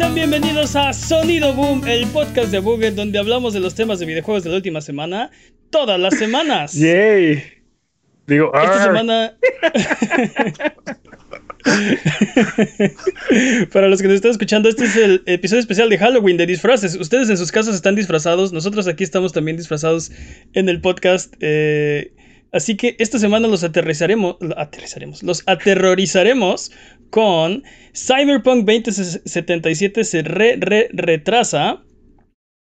Sean bienvenidos a Sonido Boom, el podcast de Buget donde hablamos de los temas de videojuegos de la última semana, todas las semanas. Yay. Digo, Esta "Arr". semana... Para los que nos están escuchando, este es el episodio especial de Halloween de disfraces. Ustedes en sus casas están disfrazados, nosotros aquí estamos también disfrazados en el podcast. eh, así que esta semana los aterrizaremos, aterrizaremos, los aterrorizaremos con Cyberpunk 2077 se re, re, retrasa.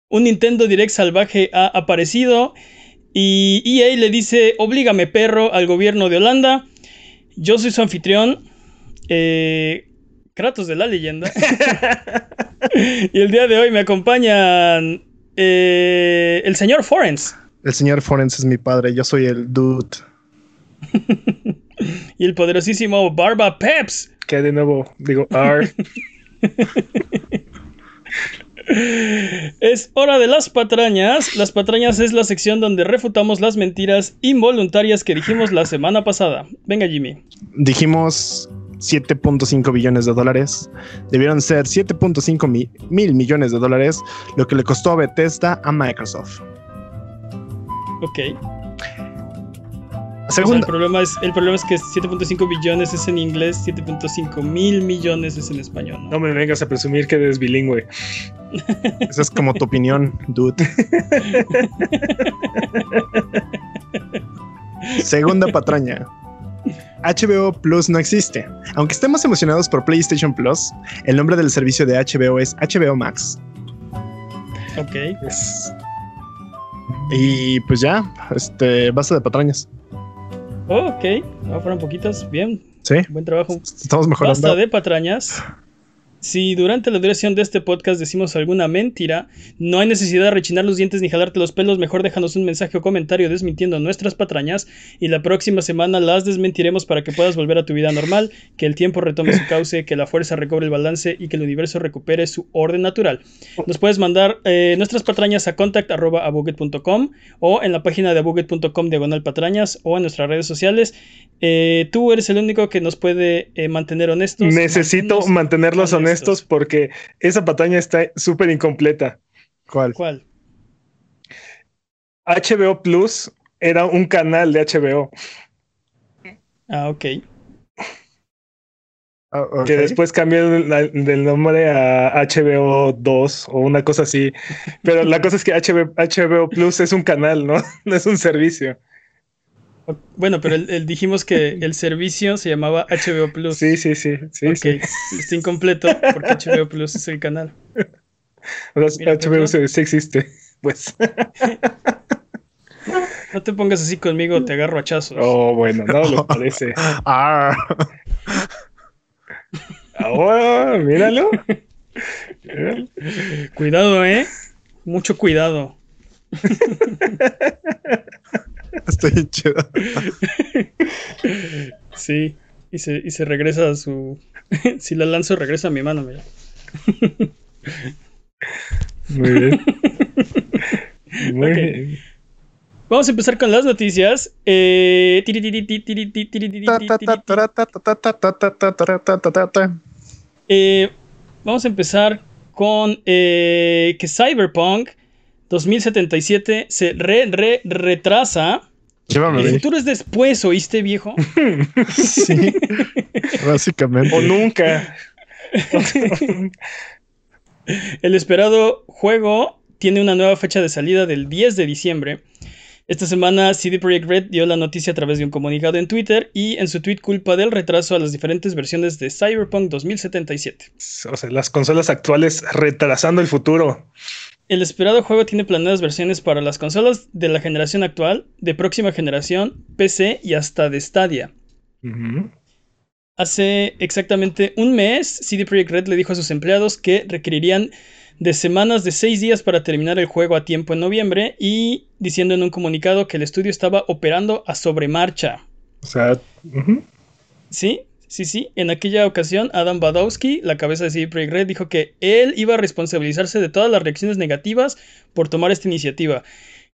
Un Nintendo Direct salvaje ha aparecido y EA le dice, oblígame perro al gobierno de Holanda. Yo soy su anfitrión, eh, Kratos de la leyenda. y el día de hoy me acompañan eh, el señor Forens El señor Forens es mi padre, yo soy el dude. y el poderosísimo Barba Peps. Que de nuevo digo, "Arr". Es hora de las patrañas. Las patrañas es la sección donde refutamos las mentiras involuntarias que dijimos la semana pasada. Venga, Jimmy. dijimos 7.5 billones de dólares. Debieron ser 7.5 mi- mil millones de dólares, lo que le costó a Bethesda a Microsoft. Ok. O sea, el, Segunda, problema es, el problema es que 7.5 billones es en inglés, 7.5 mil millones es en español. ¿no? No me vengas a presumir que eres bilingüe. esa es como tu opinión, dude. Segunda patraña. HBO Plus no existe. Aunque estemos emocionados por PlayStation Plus, el nombre del servicio de HBO es HBO Max. Ok. Es- Y pues ya, este, base de patrañas. Oh, ok. Ah, fueron poquitas. Bien. Sí, Buen trabajo. estamos mejorando. Basta de patrañas. Si durante la duración de este podcast decimos alguna mentira, no hay necesidad de rechinar los dientes ni jalarte los pelos, mejor déjanos un mensaje o comentario desmintiendo nuestras patrañas y la próxima semana las desmentiremos para que puedas volver a tu vida normal, que el tiempo retome su cauce, que la fuerza recobre el balance y que el universo recupere su orden natural. Nos puedes mandar eh, nuestras patrañas a contact.abuget.com o en la página de abuget.com diagonal patrañas o en nuestras redes sociales. Eh, tú eres el único que nos puede eh, mantener honestos. Necesito mantenerlos honestos porque esa pataña está súper incompleta. ¿Cuál? ¿Cuál? HBO Plus era un canal de HBO Ah, ok. Ah, ok. que después cambió del nombre a HBO 2 o una cosa así. Pero la cosa es que HBO, HBO Plus es un canal, ¿no? No es un servicio. Bueno, pero el- el- dijimos que el servicio se llamaba HBO Plus. Sí, sí, sí. sí, ok, sí. está incompleto porque HBO Plus es el canal. O sea, Mira, HBO ¿no? sí, sí existe. Pues. No te pongas así conmigo, te agarro a chazos. Oh, bueno, no lo parece. Ah, Ahora, míralo. Cuidado, ¿eh? Mucho cuidado. Estoy chido. sí, y se, y se regresa a su. si la lanzo, regresa a mi mano, mira. Muy bien. Muy bien. Vamos a empezar con las noticias. Eh... Eh, vamos a empezar con que Cyberpunk 2077 se re, re, retrasa Llévame, El futuro es después, ¿oíste, viejo? Sí, básicamente. O nunca. El esperado juego tiene una nueva fecha de salida del 10 de diciembre. Esta semana CD Projekt Red dio la noticia a través de un comunicado en Twitter y en su tweet culpa del retraso a las diferentes versiones de Cyberpunk 2077. O sea, las consolas actuales retrasando el futuro. El esperado juego tiene planeadas versiones para las consolas de la generación actual, de próxima generación, PC y hasta de Stadia. Hace exactamente un mes, CD Projekt Red le dijo a sus empleados que requerirían de semanas de seis días para terminar el juego a tiempo en noviembre y diciendo en un comunicado que el estudio estaba operando a sobremarcha. O sea. Sí, sí, sí. En aquella ocasión, Adam Badowski, la cabeza de CD Projekt Red, dijo que él iba a responsabilizarse de todas las reacciones negativas por tomar esta iniciativa.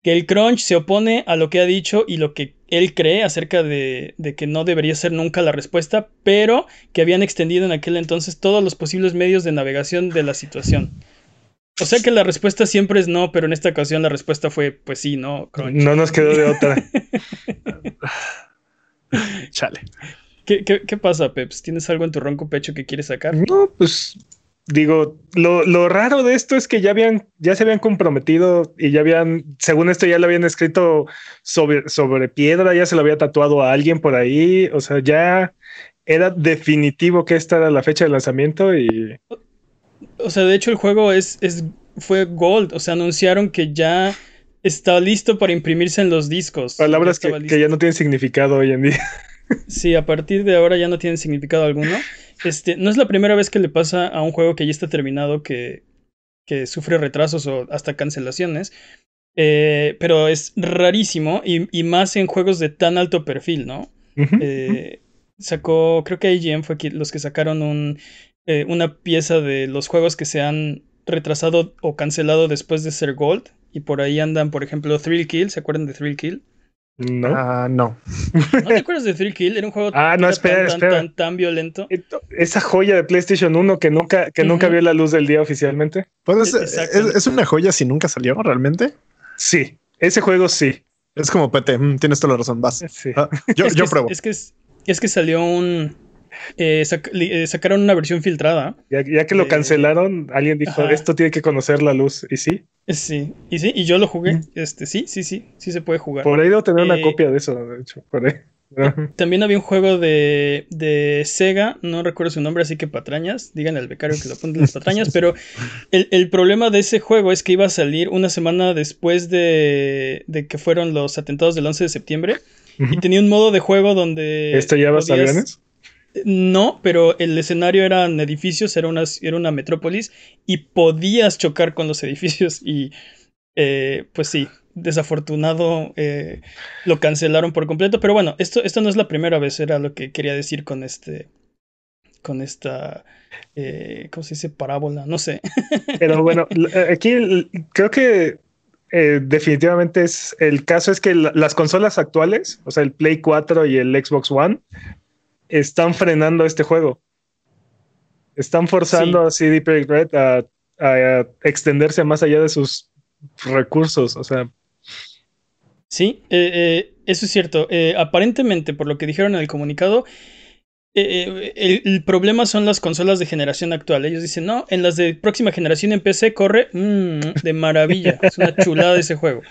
que el crunch se opone a lo que ha dicho y lo que él cree acerca de, de, que no debería ser nunca la respuesta, pero que habían extendido en aquel entonces todos los posibles medios de navegación de la situación. O sea que la respuesta siempre es no, pero en esta ocasión la respuesta fue pues sí, no, crunch. No nos quedó de otra. Chale. ¿Qué, ¿Qué, qué, pasa, Peps? ¿Tienes algo en tu ronco pecho que quieres sacar? No, pues digo, lo, lo, raro de esto es que ya habían, ya se habían comprometido y ya habían, según esto, ya lo habían escrito sobre, sobre piedra, ya se lo había tatuado a alguien por ahí. O sea, ya era definitivo que esta era la fecha de lanzamiento y. O sea, de hecho, el juego es, es fue Gold. O sea, anunciaron que ya está listo para imprimirse en los discos. Palabras que, que ya no tienen significado hoy en día. Sí, a partir de ahora ya no tienen significado alguno. Este, no es la primera vez que le pasa a un juego que ya está terminado que, que sufre retrasos o hasta cancelaciones. Eh, pero es rarísimo y, y, más en juegos de tan alto perfil, ¿no? Uh -huh. eh, sacó, creo que IGN fue los que sacaron un, eh, una pieza de los juegos que se han retrasado o cancelado después de ser Gold. Y por ahí andan, por ejemplo, Thrill Kill. ¿Se acuerdan de Thrill Kill? No. Uh, no. ¿No te acuerdas de Thrill Kill? Era un juego ah, no, espera, tan, espera. Tan, tan, violento. Esa joya de PlayStation 1 que nunca, que uh -huh. nunca vio la luz del día oficialmente. Pues es, es, es, una joya si nunca salió realmente. Sí, ese juego sí. Es como PT, mm, tienes toda la razón, vas. Sí. Ah, yo, es yo que, pruebo. Es que, es que salió un, eh, sac eh, sacaron una versión filtrada. Ya, ya que lo eh, cancelaron, alguien dijo, ajá. esto tiene que conocer la luz. ¿Y sí? Sí, y sí, y yo lo jugué. Este, sí, sí, sí, sí se puede jugar. Por ahí debo tener una copia de eso, de hecho, por ahí. También había un juego de, de, Sega, no recuerdo su nombre, así que patrañas, digan al becario que lo ponga las patrañas, pero el, el, problema de ese juego es que iba a salir una semana después de, de que fueron los atentados del 11 de septiembre uh -huh. y tenía un modo de juego donde... ¿Esto ya vas aviones? No, pero el escenario eran edificios, era una, era una metrópolis y podías chocar con los edificios y eh, pues sí, desafortunado eh, lo cancelaron por completo, pero bueno, esto, esto no es la primera vez, era lo que quería decir con este, con esta, eh, ¿cómo se dice? Parábola, no sé. Pero bueno, aquí creo que eh, definitivamente es el caso es que las consolas actuales, o sea, el Play 4 y el Xbox One, están frenando este juego. Están forzando sí. a CD Projekt Red a, a, a, extenderse más allá de sus recursos. O sea. Sí, eh, eh, eso es cierto. Eh, aparentemente, por lo que dijeron en el comunicado, el, el, problema son las consolas de generación actual. Ellos dicen, no, en las de próxima generación en PC corre mmm, de maravilla. es una chulada ese juego.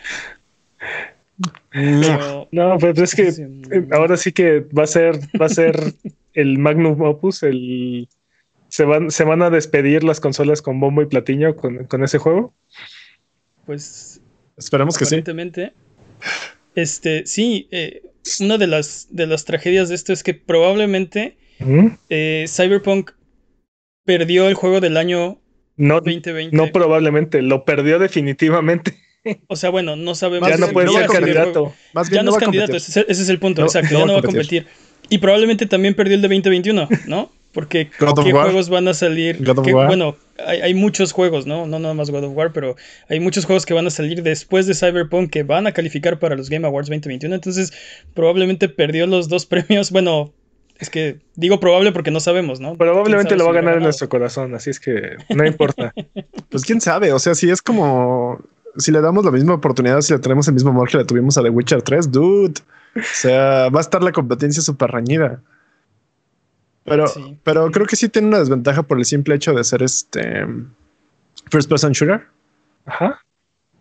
No, no, pues es que ahora sí que va a ser, va a ser el Magnum Opus, el se van, se van a despedir las consolas con bombo y platillo con, con ese juego. Pues esperamos que sí. Este, sí, eh, una de las de las tragedias de esto es que probablemente ¿Mm? eh, Cyberpunk perdió el juego del año no, 2020. No probablemente, lo perdió definitivamente. O sea, bueno, no sabemos. Ya no puede ser candidato. Más bien ya no, no es candidato, ese, ese, es el punto, no, exacto, ya no va a competir. Y probablemente también perdió el de 2021, ¿no? Porque ¿qué juegos van a salir? Que, bueno, hay, hay, muchos juegos, ¿no? No nada más God of War, pero hay muchos juegos que van a salir después de Cyberpunk que van a calificar para los Game Awards 2021. Entonces, probablemente perdió los dos premios. Bueno, es que digo probable porque no sabemos, ¿no? Probablemente lo va a ganar en nuestro corazón, así es que no importa. pues quién sabe, o sea, si es como si le damos la misma oportunidad, si le tenemos el mismo amor que le tuvimos a The Witcher 3, dude. O sea, va a estar la competencia súper reñida. Pero, sí. pero creo que sí tiene una desventaja por el simple hecho de ser este first person shooter. Ajá.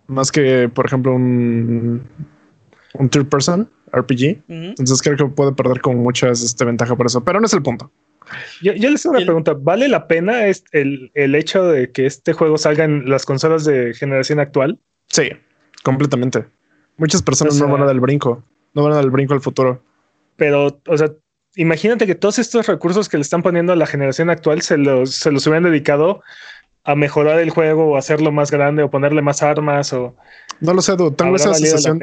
Más que, por ejemplo, un, un third person RPG. Uh -huh. Entonces creo que puede perder con muchas este, ventaja por eso. Pero no es el punto. Yo, yo les hago una el... pregunta. ¿Vale la pena el, el hecho de que este juego salga en las consolas de generación actual? Sí, completamente. Muchas personas o sea, no van a dar el brinco. No van a dar el brinco al futuro. Pero, o sea, imagínate que todos estos recursos que le están poniendo a la generación actual se los, se los hubieran dedicado a mejorar el juego o hacerlo más grande o ponerle más armas o... No lo sé, Edu. Tengo esa sensación.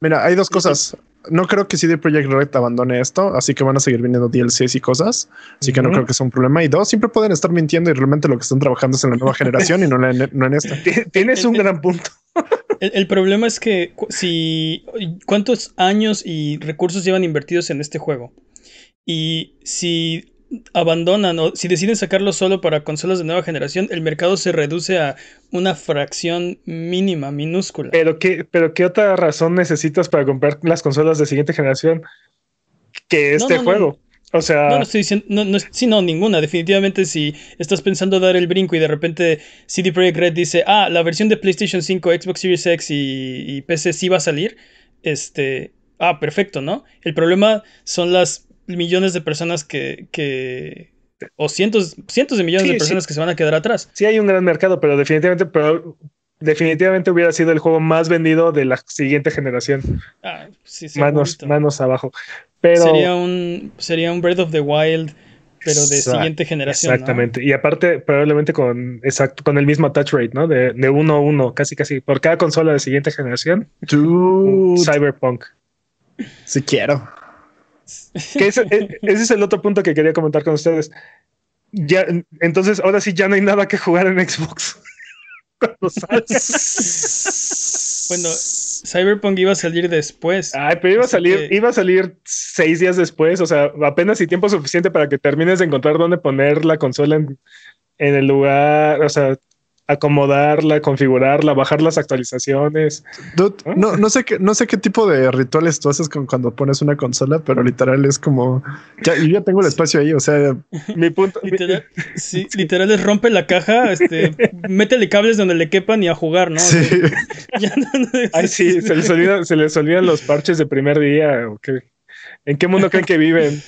Mira, hay dos cosas. No creo que CD Projekt Red abandone esto, así que van a seguir viniendo DLCs y cosas. Así que uh -huh. no creo que sea un problema. Y dos, siempre pueden estar mintiendo y realmente lo que están trabajando es en la nueva generación y no en, no en esta. Tienes un gran punto. El, el problema es que si cuántos años y recursos llevan invertidos en este juego. Y si abandonan o si deciden sacarlo solo para consolas de nueva generación, el mercado se reduce a una fracción mínima, minúscula. Pero qué, pero qué otra razón necesitas para comprar las consolas de siguiente generación que este no, no. juego. O sea, No, no estoy diciendo, no, sí, no, ninguna. Definitivamente, si estás pensando dar el brinco y de repente CD Projekt Red dice, ah, la versión de PlayStation 5, Xbox Series X y, y PC sí va a salir, este, ah, perfecto, ¿no? El problema son las millones de personas que, que o cientos, cientos de millones Sí, de sí. personas que se van a quedar atrás. sí hay un gran mercado, pero definitivamente, pero definitivamente hubiera sido el juego más vendido de la siguiente generación. Ah, sí, Manos, manos abajo. Pero Sería un, sería un Breath of the Wild, pero de Exact- siguiente generación. ¿no? Exactamente. Y aparte, probablemente con, exacto, con el mismo touch rate, ¿no? De, de uno a uno, casi casi. Por cada consola de siguiente generación, Dude, Cyberpunk. si quiero. Que ese, e- ese es el otro punto que quería comentar con ustedes. Ya, entonces, ahora sí ya no hay nada que jugar en Xbox. Cuando sale. Bueno, Cyberpunk iba a salir después. Ay, pero iba a salir, que- iba a salir seis días después, o sea, apenas y tiempo suficiente para que termines de encontrar dónde poner la consola en, en el lugar, o sea, acomodarla, configurarla, bajar las actualizaciones. Dude, no, no, sé qué, no sé qué tipo de rituales tú haces con cuando pones una consola, pero literal es como. Ya, yo ya tengo el espacio ahí, o sea, Mi punto. mi- Literal, sí, literal es rompe la caja, este, métele cables donde le quepan y a jugar, ¿no? O sí. sea, ya no- no- Ay, sí, se les, olvida- se les olvidan los parches de primer día. ¿o qué? ¿En qué mundo creen que viven?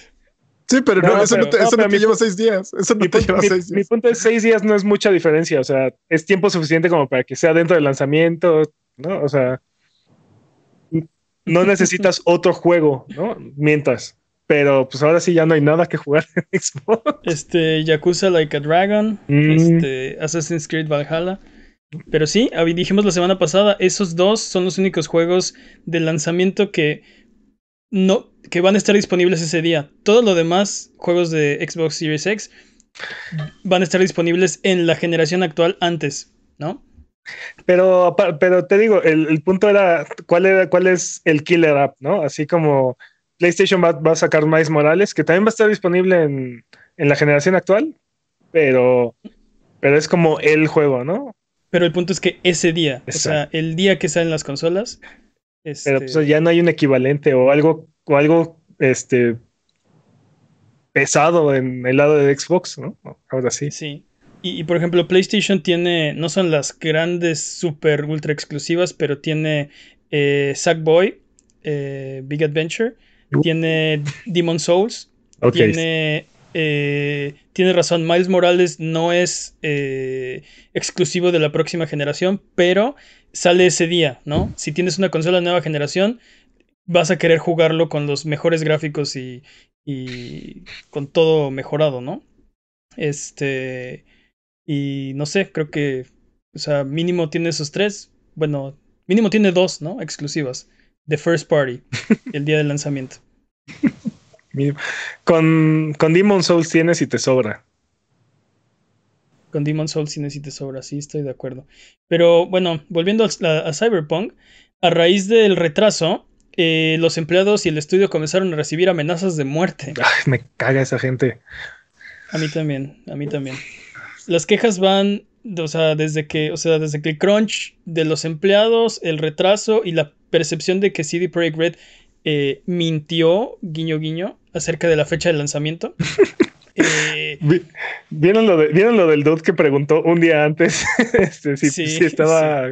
Sí, pero no, No, eso no te, eso no pero te mi lleva seis días. Eso no Mi te punto, lleva mi- seis mi días. punto es seis días no es mucha diferencia, o sea, es tiempo suficiente como para que sea dentro del lanzamiento, ¿no? O sea, no necesitas otro juego, ¿no? Mientras. Pero pues ahora sí ya no hay nada que jugar en Xbox. Este, Yakuza Like a Dragon, Mm. este, Assassin's Creed Valhalla. Pero sí, dijimos la semana pasada, esos dos son los únicos juegos de lanzamiento que no, que van a estar disponibles ese día. Todo lo demás, juegos de Xbox Series X, van a estar disponibles en la generación actual antes, ¿no? Pero, pero te digo, el, el punto era cuál era, cuál es el killer app, ¿no? Así como PlayStation va, va a sacar Miles Morales, que también va a estar disponible en, en la generación actual, pero, pero es como el juego, ¿no? Pero el punto es que ese día, o sea, el día que salen las consolas, Pero este, pues, ya no hay un equivalente o algo, o algo este pesado en el lado de Xbox, ¿no? Ahora sí. Sí. Y, y, por ejemplo, PlayStation tiene, no son las grandes, super, ultra exclusivas, pero tiene eh, Sackboy, eh, Big Adventure, Uh. tiene Demon Souls, tiene, eh, tiene razón, Miles Morales no es eh, exclusivo de la próxima generación, pero sale ese día, ¿no? Si tienes una consola de nueva generación, vas a querer jugarlo con los mejores gráficos y, y con todo mejorado, ¿no? Este. Y no sé, creo que. O sea, mínimo tiene esos tres. Bueno, mínimo tiene dos, ¿no? Exclusivas. The First Party. el día del lanzamiento. Con, con Demon Souls tienes y te sobra. Con Demon Souls sí necesita sobra, sí, estoy de acuerdo. Pero bueno, volviendo a, a Cyberpunk, a raíz del retraso, eh, los empleados y el estudio comenzaron a recibir amenazas de muerte. Ay, me caga esa gente. A mí también, a mí también. Las quejas van, o sea, desde que, o sea, desde que el crunch de los empleados, el retraso y la percepción de que CD Projekt Red eh, mintió, guiño guiño, acerca de la fecha de lanzamiento. Eh, Vi- ¿Vieron lo, de- ¿Vieron lo del dude que preguntó un día antes este, si, Sí, si estaba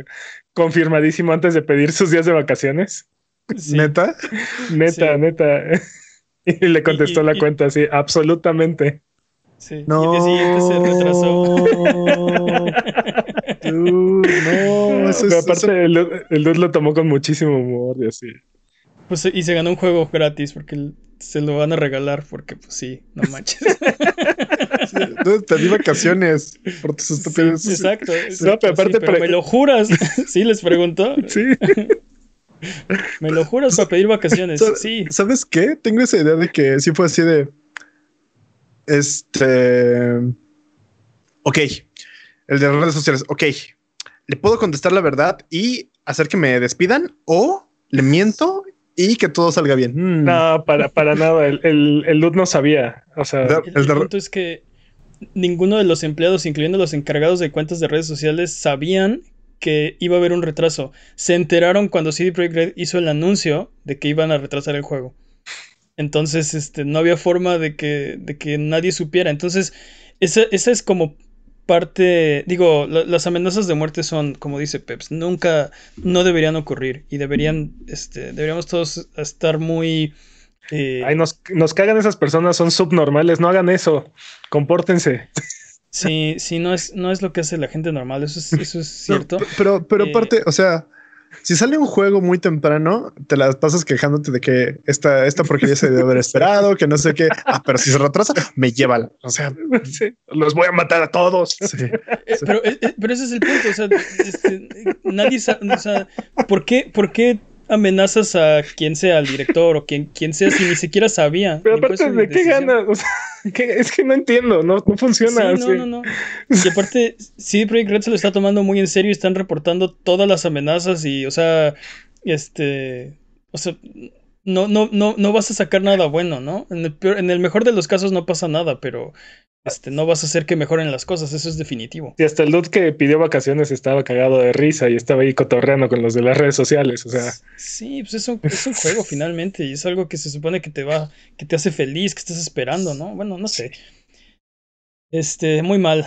confirmadísimo antes de pedir sus días de vacaciones? sí. Neta. Neta, Sí. neta. Y le contestó y- la y- cuenta así, absolutamente. Sí, y No. el día siguiente se retrasó. Dude, no, eso Pero es. aparte, eso- el, dude- el dude lo tomó con muchísimo humor y así. Pues, y se ganó un juego gratis porque se lo van a regalar porque, pues sí, no manches. dude, te di vacaciones por tus estupideces. Exacto. No, pero aparte sí, pero pre- me lo juras. Sí, les preguntó. Sí. Me lo juras para pedir vacaciones. Sí. ¿Sabes qué? Tengo esa idea de que sí fue así de. Este. Ok. El de redes sociales. Ok. Le puedo contestar la verdad y hacer que me despidan o le miento y que todo salga bien. Mm. No, para, para nada. El, el, el no sabía. O sea, el, el punto es que ninguno de los empleados, incluyendo los encargados de cuentas de redes sociales, sabían que iba a haber un retraso. Se enteraron cuando CD Projekt Red hizo el anuncio de que iban a retrasar el juego. Entonces, este, no había forma de que, de que nadie supiera. Entonces, esa, esa es como parte, digo, las amenazas de muerte son, como dice Peps, nunca, no deberían ocurrir y deberían, este, deberíamos todos estar muy... Eh, Ay, nos, nos cagan esas personas, son subnormales, no hagan eso, compórtense. Sí, sí, no es, no es lo que hace la gente normal, eso es, eso es cierto. pero, pero, eh, aparte, o sea, si sale un juego muy temprano, te las pasas quejándote de que esta, esta porquería se debe haber esperado, que no sé qué. Ah, pero si se retrasa, me lleva. O sea, los voy a matar a todos. Eh, pero, eh, eh, pero, ese es el punto. O sea, este, nadie sabe. O sea, ¿por qué, ¿por qué amenazas a quien sea, al director o quien, quien sea, si ni siquiera sabía. Pero aparte, ¿de qué ganas? O sea, es que no entiendo, no, no funciona. Sí, no, no, no. Y aparte, sí, Project Red se lo está tomando muy en serio y están reportando todas las amenazas y, o sea, este, o sea, no, no, no, no vas a sacar nada bueno, ¿no? En el, en el mejor de los casos no pasa nada, pero este, no vas a hacer que mejoren las cosas, eso es definitivo. Y hasta el dude que pidió vacaciones estaba cagado de risa y estaba ahí cotorreando con los de las redes sociales, o sea. Sí, pues es un, es un juego finalmente y es algo que se supone que te va, que te hace feliz, que estás esperando, ¿no? Bueno, no sé. Este, muy mal,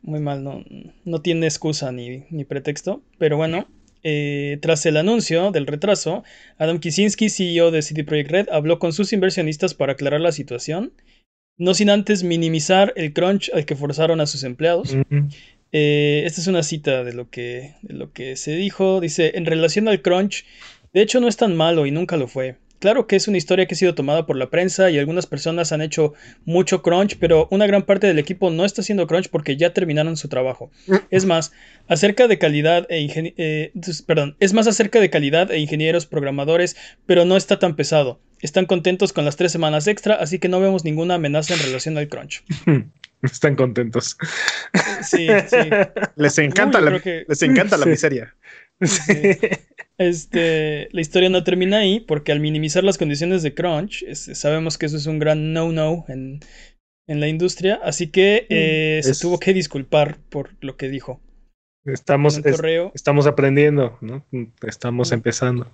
muy mal, no, no tiene excusa ni, ni pretexto, pero bueno. Eh, tras el anuncio del retraso, Adam Kicinski, CEO de CD Projekt Red, habló con sus inversionistas para aclarar la situación no sin antes minimizar el crunch al que forzaron a sus empleados. Eh, esta es una cita de lo, que, de lo que se dijo. Dice, en relación al crunch, de hecho no es tan malo y nunca lo fue. Claro que es una historia que ha sido tomada por la prensa y algunas personas han hecho mucho crunch, pero una gran parte del equipo no está haciendo crunch porque ya terminaron su trabajo. Es más, acerca de calidad e eh, perdón, es más acerca de calidad e ingenieros programadores, pero no está tan pesado. Están contentos con las tres semanas extra, así que no vemos ninguna amenaza en relación al crunch. Están contentos. Sí, sí. Les encanta, la, les encanta la miseria. Este, la historia no termina ahí porque al minimizar las condiciones de crunch, sabemos que eso es un gran no-no en, la industria, así que eh, se tuvo que disculpar por lo que dijo. Estamos, estamos aprendiendo, ¿no? Estamos empezando.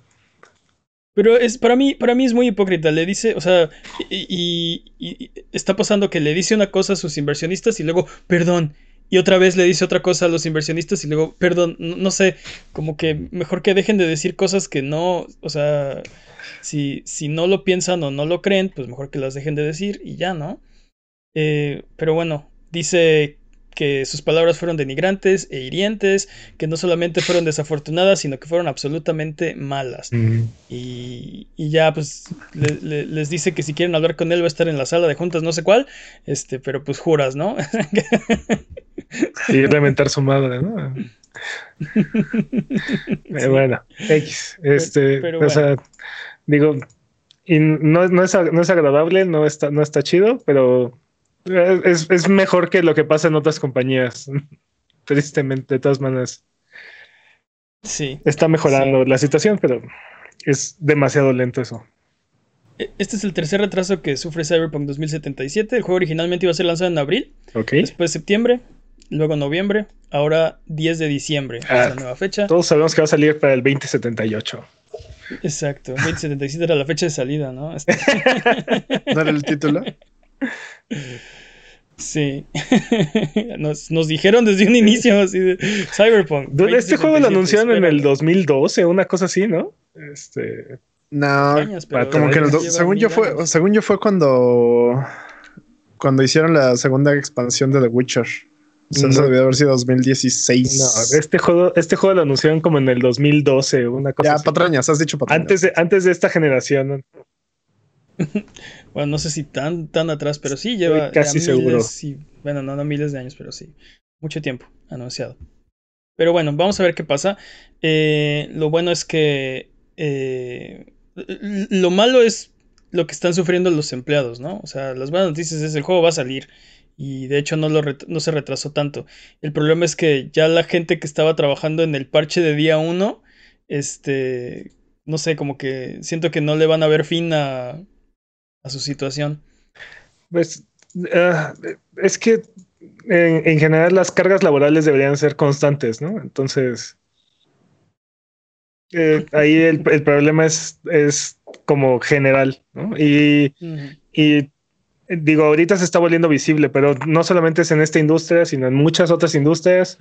Pero es para mí, para mí es muy hipócrita. Le dice, o sea, y, está pasando que le dice una cosa a sus inversionistas y luego, perdón, y otra vez le dice otra cosa a los inversionistas y luego, perdón, no, sé, como que mejor que dejen de decir cosas que no, o sea, si, si no lo piensan o no lo creen, pues mejor que las dejen de decir y ya, ¿no? Eh, pero bueno, dice que sus palabras fueron denigrantes e hirientes, que no solamente fueron desafortunadas, sino que fueron absolutamente malas. y, y, ya, pues, les dice que si quieren hablar con él va a estar en la sala de juntas, no sé cuál, este, pero pues juras, ¿no? y reventar su madre, ¿no? Eh, bueno, X, este, o sea, digo, y no, no, es, no es agradable, no está, no está chido, pero es, mejor que lo que pasa en otras compañías. Tristemente, de todas maneras. Sí. Está mejorando la situación, pero es demasiado lento eso. E, este es el tercer retraso que sufre Cyberpunk 2077. El juego originalmente iba a ser lanzado en abril. Después septiembre, luego noviembre, ahora 10 de diciembre. es la ah, nueva fecha. Todos sabemos que va a salir para el 2078. Exacto, 2077 era la fecha de salida, ¿no? ¿No era el título? Sí. nos, nos, dijeron desde un inicio así de Cyberpunk. Este juego lo anunciaron en el 2012, una cosa así, ¿no? Este. No, como que según yo fue, según yo fue cuando cuando hicieron la segunda expansión de The Witcher. O sea, eso debió haber sido 2016. No, este juego, este juego lo anunciaron como en el 2012, una cosa. Ya, patrañas, has dicho patrañas. Antes de, antes de esta generación. bueno, no sé si tan, tan atrás, pero sí lleva casi seguro. bueno, no, no miles de años, pero sí. Mucho tiempo anunciado. Pero bueno, vamos a ver qué pasa. Eh, lo bueno es que. Eh, lo malo es lo que están sufriendo los empleados, ¿no? O sea, las buenas noticias es el juego va a salir. Y de hecho no, lo no se retrasó tanto. El problema es que ya la gente que estaba trabajando en el parche de día 1 Este, no sé, como que siento que no le van a ver fin a, a su situación. Pues ah, es que en, en, general las cargas laborales deberían ser constantes, ¿no? Entonces, eh, ahí el, el, problema es, es como general, ¿no? Y, uh -huh. y digo, ahorita se está volviendo visible, pero no solamente es en esta industria, sino en muchas otras industrias.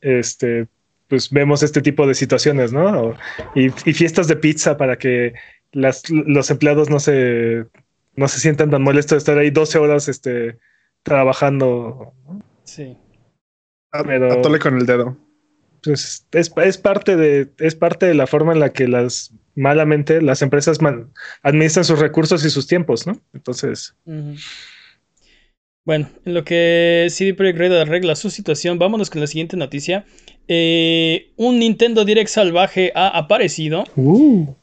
Este, pues vemos este tipo de situaciones, ¿no? Y, y fiestas de pizza para que las, los empleados no se, no se sientan tan molestos de estar ahí 12 horas este, trabajando. Sí. Pero, Atole con el dedo. Pues es, es, parte de, es parte de la forma en la que las malamente las empresas man, administran sus recursos y sus tiempos, ¿no? Entonces. Uh -huh. Bueno, en lo que CD Projekt Red arregla su situación, vámonos con la siguiente noticia. Eh, un Nintendo Direct salvaje ha aparecido. Uh.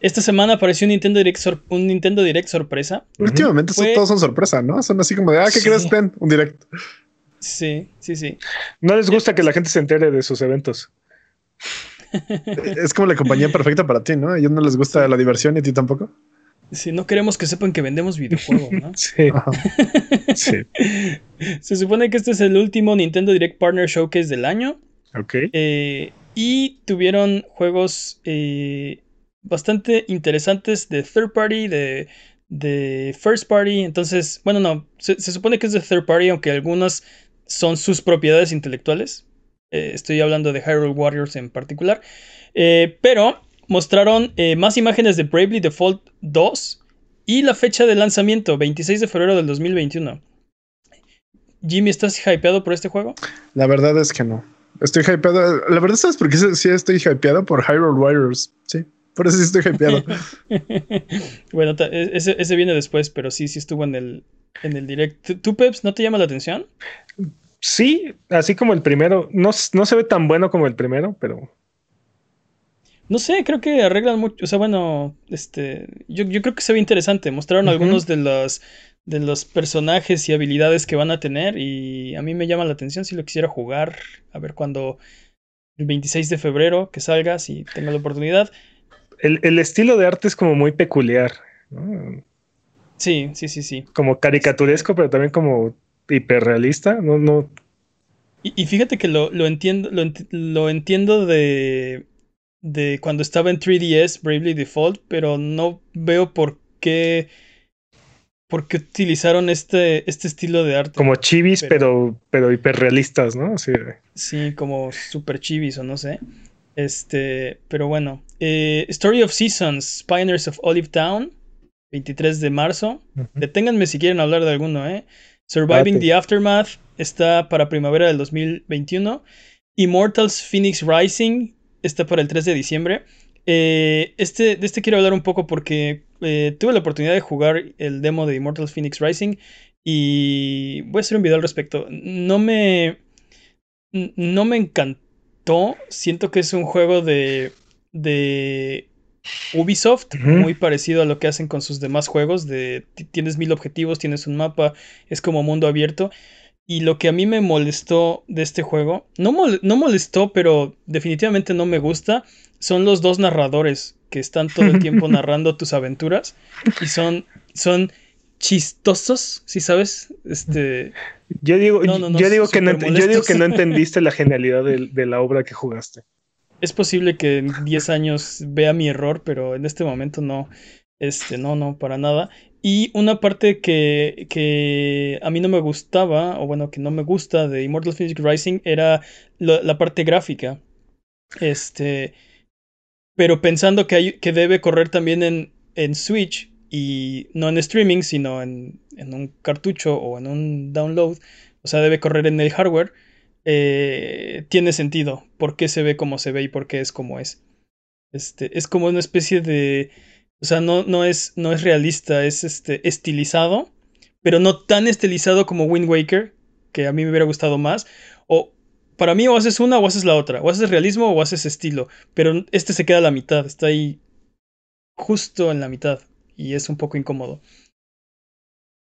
Esta semana apareció un Nintendo Direct, un Nintendo Direct sorpresa. Últimamente Fue... todos son sorpresa, ¿no? Son así como de, ah, ¿qué sí. crees? Ten, un Direct. Sí, sí, sí. No les gusta que la gente se entere de sus eventos. Es como la compañía perfecta para ti, ¿no? A ellos no les gusta la diversión y a ti tampoco. Sí, no queremos que sepan que vendemos videojuegos, ¿no? sí. sí. Se supone que este es el último Nintendo Direct Partner Showcase del año. Ok. Eh, y tuvieron juegos eh, bastante interesantes de third party, de, de first party. Entonces, bueno, no, se, se, supone que es de third party, aunque algunas son sus propiedades intelectuales. Eh, estoy hablando de Hyrule Warriors en particular. Eh, pero mostraron eh, más imágenes de Bravely Default 2 y la fecha de lanzamiento, 26 de febrero del 2021. Jimmy, ¿estás hypeado por este juego? La verdad es que no. Estoy hypeado. La verdad, ¿sabes por qué sí estoy hypeado? Por Hyrule Warriors. Sí, por eso sí estoy hypeado. bueno, ese, ese, viene después, pero sí, sí estuvo en el, en el direct. ¿Tú, Peps, no te llama la atención? Sí, así como el primero. No, no se ve tan bueno como el primero, pero no sé, creo que arreglan mucho. O sea, bueno, este. Yo, yo creo que se ve interesante. Mostraron uh -huh. algunos de los, de los personajes y habilidades que van a tener. Y a mí me llama la atención si lo quisiera jugar. A ver cuando. El 26 de febrero que salga, si tengo la oportunidad. El, el estilo de arte es como muy peculiar. ¿no? Sí, sí, sí, sí. Como caricaturesco, pero también como hiperrealista. No, no. Y, y fíjate que lo, lo entiendo. Lo, ent lo entiendo de de cuando estaba en 3DS Bravely Default, pero no veo por qué por qué utilizaron este, este estilo de arte. Como chivis, pero, pero, pero hiperrealistas, ¿no? Sí. sí, como super chivis o no sé. Este, pero bueno. Eh, Story of Seasons, Pioneers of Olive Town, 23 de marzo. Uh -huh. Deténganme si quieren hablar de alguno, ¿eh? Surviving the Aftermath está para primavera del 2021. Immortals Phoenix Rising está para el 3 de diciembre. Eh, este, de este quiero hablar un poco porque eh, tuve la oportunidad de jugar el demo de Immortals Phoenix Rising y voy a hacer un video al respecto. No me, no me encantó. Siento que es un juego de, de Ubisoft, uh -huh. muy parecido a lo que hacen con sus demás juegos. De tienes mil objetivos, tienes un mapa, es como mundo abierto. Y lo que a mí me molestó de este juego, no, mol no molestó, pero definitivamente no me gusta, son los dos narradores que están todo el tiempo narrando tus aventuras y son, son chistosos, si ¿sí sabes? Este, yo digo, no, no, no, yo, digo que no, yo digo que no entendiste la genialidad de, de, la obra que jugaste. Es posible que en 10 años vea mi error, pero en este momento no. Este, no, no, para nada. Y una parte que, que, a mí no me gustaba, o bueno, que no me gusta de Immortal Phoenix Rising era la, parte gráfica. Este. Pero pensando que, que debe correr también en, en Switch y no en streaming, sino en, en, un cartucho o en un download, o sea, debe correr en el hardware, eh, tiene sentido. ¿Por qué se ve como se ve y por qué es como es? Este, es como una especie de o sea, no, no, es, no es realista, es este, estilizado, pero no tan estilizado como Wind Waker, que a mí me hubiera gustado más. O para mí o haces una o haces la otra, o haces realismo o haces estilo, pero este se queda a la mitad, está ahí justo en la mitad y es un poco incómodo.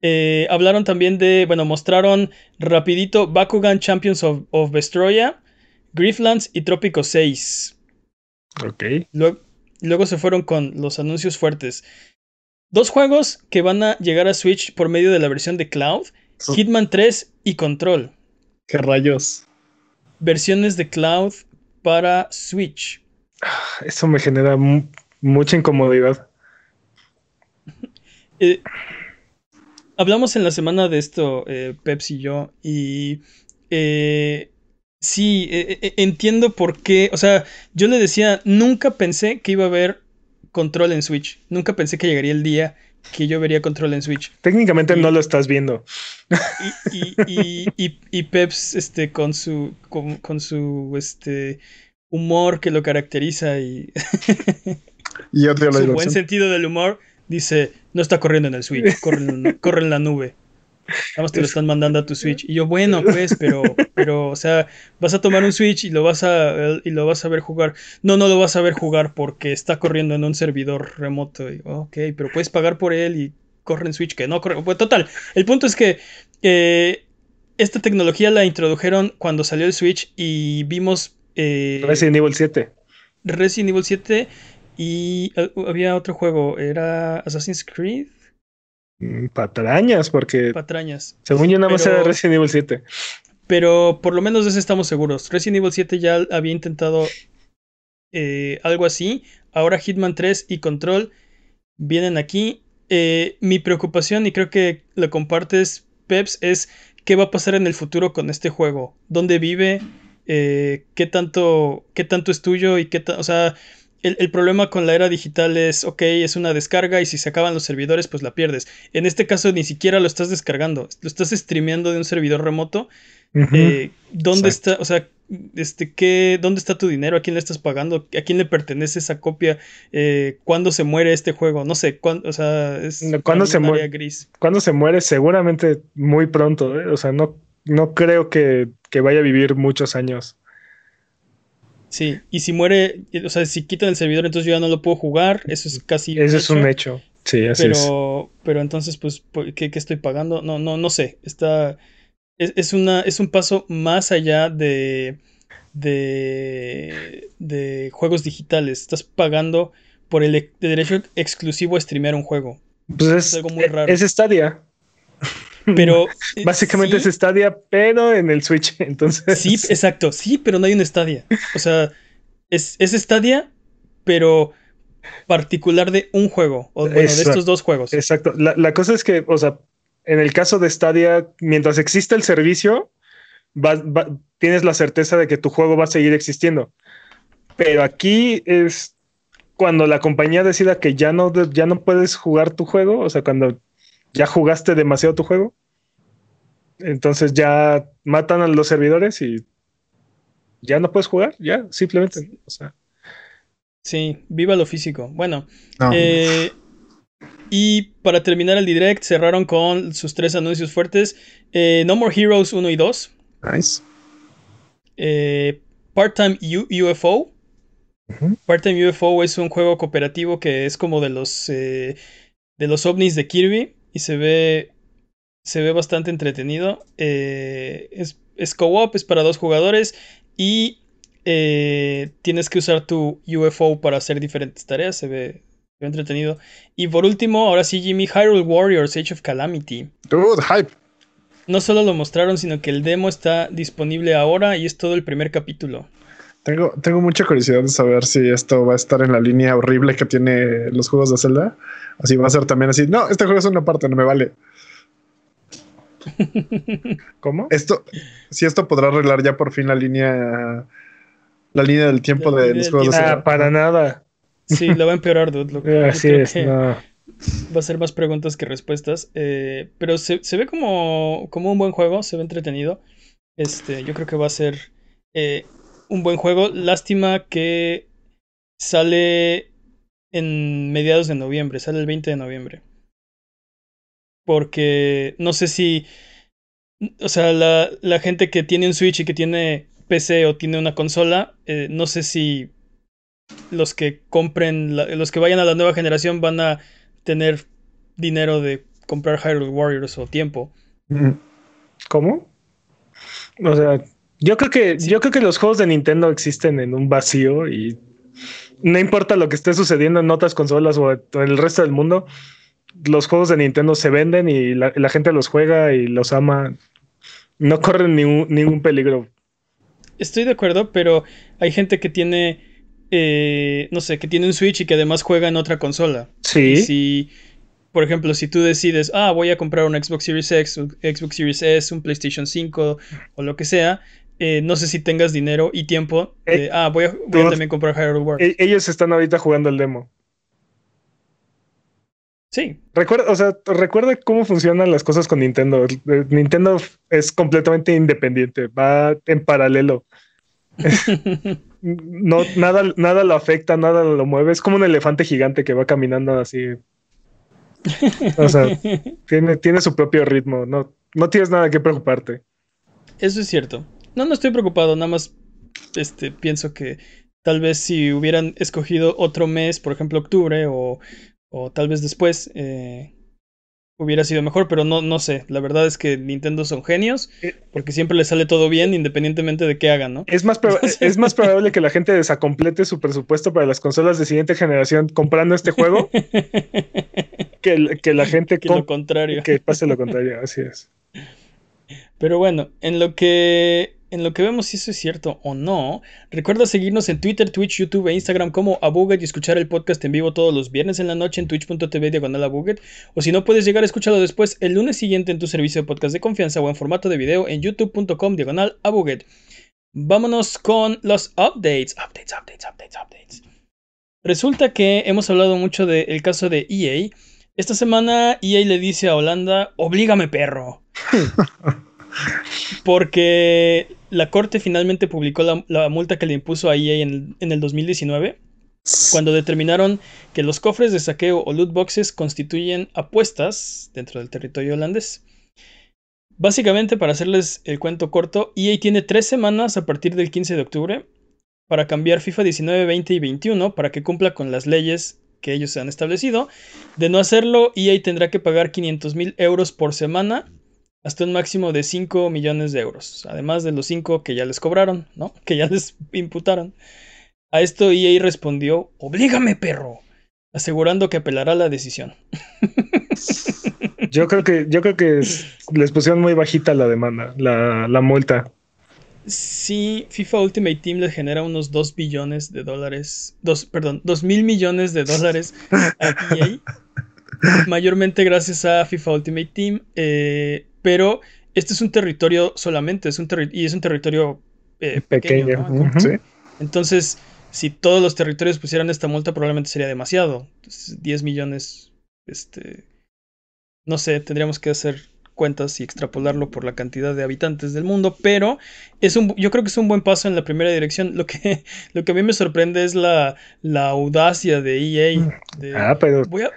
Eh, hablaron también de, bueno, mostraron rapidito Bakugan Champions of, of Vestroya, Grifflands y Trópico 6. Ok. Luego, luego se fueron con los anuncios fuertes. Dos juegos que van a llegar a Switch por medio de la versión de Cloud, Hitman 3 y Control. ¿Qué rayos? Versiones de Cloud para Switch. Eso me genera mu- mucha incomodidad. Eh, hablamos en la semana de esto, eh, Pepsi y yo, y eh, sí, eh, eh, entiendo por qué, o sea, yo le decía, nunca pensé que iba a haber control en Switch, nunca pensé que llegaría el día que yo vería control en Switch. Técnicamente Y- no lo estás viendo. Y, y, y, y, y Peps, este, con su, con, con su, este, humor que lo caracteriza y Y su buen sentido del humor, dice, no está corriendo en el Switch, corre en, corre en la nube. Nada más te lo están mandando a tu Switch. Y yo, bueno, pues, pero, pero, o sea, vas a tomar un Switch y lo vas a, y lo vas a ver jugar. No, no lo vas a ver jugar porque está corriendo en un servidor remoto. Y, ok, pero puedes pagar por él y corre en Switch, que no corre. Pues, total, el punto es que eh, esta tecnología la introdujeron cuando salió el Switch y vimos eh, Resident Evil 7. Resident Evil 7 y eh, había otro juego, era Assassin's Creed, Mm, Patrañas, porque patrañas. según yo nada más era Resident Evil 7. Pero por lo menos de eso estamos seguros. Resident Evil 7 ya había intentado eh, algo así. Ahora Hitman 3 y Control vienen aquí. Eh, mi preocupación, y creo que lo compartes, Peps, es qué va a pasar en el futuro con este juego. ¿Dónde vive? Eh, ¿qué, tanto, ¿Qué tanto es tuyo? Y qué o sea, el, el problema con la era digital es, ok, es una descarga y si se acaban los servidores, pues la pierdes. En este caso ni siquiera lo estás descargando, lo estás streameando de un servidor remoto. Eh, ¿Dónde Exacto. está, o sea, este, qué, dónde está tu dinero? ¿A quién le estás pagando? ¿A quién le pertenece esa copia? Eh, ¿Cuándo se muere este juego? No sé, cuándo, o sea, es ¿cuándo se muere? gris. Cuando se muere, seguramente muy pronto. ¿eh? O sea, no, no creo que, que vaya a vivir muchos años. Sí, y si muere, eh, o sea, si quitan el servidor, entonces yo ya no lo puedo jugar. Eso es casi. Ese es un hecho. Sí, así es. pero, pero entonces, pues, ¿por ¿qué, qué estoy pagando? No, no, no sé. Está. Es, es una, es un paso más allá de, de, de juegos digitales. Estás pagando por el e- derecho exclusivo a streamear un juego. Pues es, es algo muy raro. es Stadia. Pero. eh, Básicamente sí, es Stadia, pero en el Switch. Entonces. Sí, exacto. Sí, pero no hay un Stadia. O sea, es, es Stadia, pero particular de un juego. O bueno, de estos dos juegos. Exacto. La, la cosa es que, o sea, en el caso de Stadia, mientras exista el servicio, va- va- tienes la certeza de que tu juego va a seguir existiendo. Pero aquí es cuando la compañía decida que ya no, ya no puedes jugar tu juego, o sea, cuando ya jugaste demasiado tu juego, entonces ya matan a los servidores y ya no puedes jugar, ya, simplemente. O sea, Sí, viva lo físico. Bueno, No. Eh, y para terminar el direct, cerraron con sus tres anuncios fuertes: eh, No More Heroes 1 y 2, Nice. eh, Part-Time UFO. Part-Time UFO es un juego cooperativo que es como de los, eh, de los ovnis de Kirby y se ve, se ve bastante entretenido. Eh, es, es co-op, es para dos jugadores y eh, tienes que usar tu UFO para hacer diferentes tareas. Se ve, se ve entretenido. Y por último, ahora sí, Jimmy, Hyrule Warriors Age of Calamity. Dude, hype. No solo lo mostraron, sino que el demo está disponible ahora y es todo el primer capítulo. Tengo, tengo mucha curiosidad de saber si esto va a estar en la línea horrible que tiene los juegos de Zelda. Así va a ser también así. No, este juego es una parte, no me vale. ¿cómo? Esto, si esto podrá arreglar ya por fin la línea, la línea del tiempo La de los juegos de. Zelda. Ah, para nada. Sí, lo va a empeorar, dude. Lo- yo Así es, que- no. Va a ser más preguntas que respuestas. eh, pero se, se ve como, como un buen juego, se ve entretenido. Este, yo creo que va a ser eh, un buen juego. Lástima que sale en mediados de noviembre, sale el 20 de noviembre. Porque no sé si. O sea, la, la gente que tiene un Switch y que tiene PC o tiene una consola, eh, no sé si los que compren, los que vayan a la nueva generación van a tener dinero de comprar Hyrule Warriors o tiempo. Mm. ¿Cómo? O sea, yo creo que yo creo que los juegos de Nintendo existen en un vacío y no importa lo que esté sucediendo en otras consolas o en el resto del mundo, los juegos de Nintendo se venden y la, la gente los juega y los ama. No corren ningún, ningún peligro. Estoy de acuerdo, pero hay gente que tiene, eh, no sé, que tiene un Switch y que además juega en otra consola. Sí. Y si, por ejemplo, si tú decides, ah, voy a comprar un Xbox Series X, un Xbox Series S, un PlayStation 5 o lo que sea, eh, no sé si tengas dinero y tiempo. de, Eh, ah, voy a, voy a no- también comprar Hyrule Warriors. E- ellos están ahorita jugando el demo. sí, Recuerda, o sea, recuerda cómo funcionan las cosas con Nintendo. Nintendo es completamente independiente, va en paralelo. No, nada, nada lo afecta, nada lo mueve. Es como un elefante gigante que va caminando así. O sea, tiene, tiene su propio ritmo. No, no tienes nada que preocuparte. Eso es cierto. No, no estoy preocupado, nada más este, pienso que tal vez si hubieran escogido otro mes, por ejemplo octubre, o, o tal vez después, eh, hubiera sido mejor, pero no, no sé. La verdad es que Nintendo son genios, Eh, porque siempre les sale todo bien, independientemente de qué hagan, ¿no? Es más, es más probable que la gente desacomplete su presupuesto para las consolas de siguiente generación comprando este juego que, que la gente que lo contrario. que pase lo contrario. Así es. Pero bueno, en lo que en lo que vemos si eso es cierto o no, recuerda seguirnos en Twitter, Twitch, YouTube e Instagram como Abuget y escuchar el podcast en vivo todos los viernes en la noche en twitch.tv diagonal Abuget. O si no puedes llegar, escúchalo después el lunes siguiente en tu servicio de podcast de confianza o en formato de video en youtube.com diagonal Abuget. Vámonos con los updates, updates, updates, updates, updates. Resulta que hemos hablado mucho del caso de EA. Esta semana EA le dice a Holanda, oblígame perro. Porque la corte finalmente publicó la, multa que le impuso a EA en, en el 2019, cuando determinaron que los cofres de saqueo o loot boxes constituyen apuestas dentro del territorio holandés. Básicamente, para hacerles el cuento corto, EA tiene tres semanas a partir del 15 de octubre para cambiar FIFA 19, 20 y 21 para que cumpla con las leyes que ellos se han establecido. De no hacerlo, EA tendrá que pagar 500 mil euros por semana hasta un máximo de 5 millones de euros, además de los 5 que ya les cobraron, ¿no? Que ya les imputaron. A esto EA respondió, oblígame perro, asegurando que apelará la decisión. Yo creo que, yo creo que es- les pusieron muy bajita la demanda, la, la multa. Sí, FIFA Ultimate Team les genera unos 2 billones de dólares, dos, perdón, 2 mil millones de dólares a EA, mayormente gracias a FIFA Ultimate Team, eh, pero este es un territorio solamente, es un terri- y es un territorio eh, pequeño, Pequeño, ¿no? ujú. Sí. Entonces, si todos los territorios pusieran esta multa, probablemente sería demasiado. Entonces, 10 millones, este, no sé, tendríamos que hacer cuentas y extrapolarlo por la cantidad de habitantes del mundo, pero es un, yo creo que es un buen paso en la primera dirección. Lo que, lo que a mí me sorprende es la, la audacia de EA. De, Ah, pero voy a,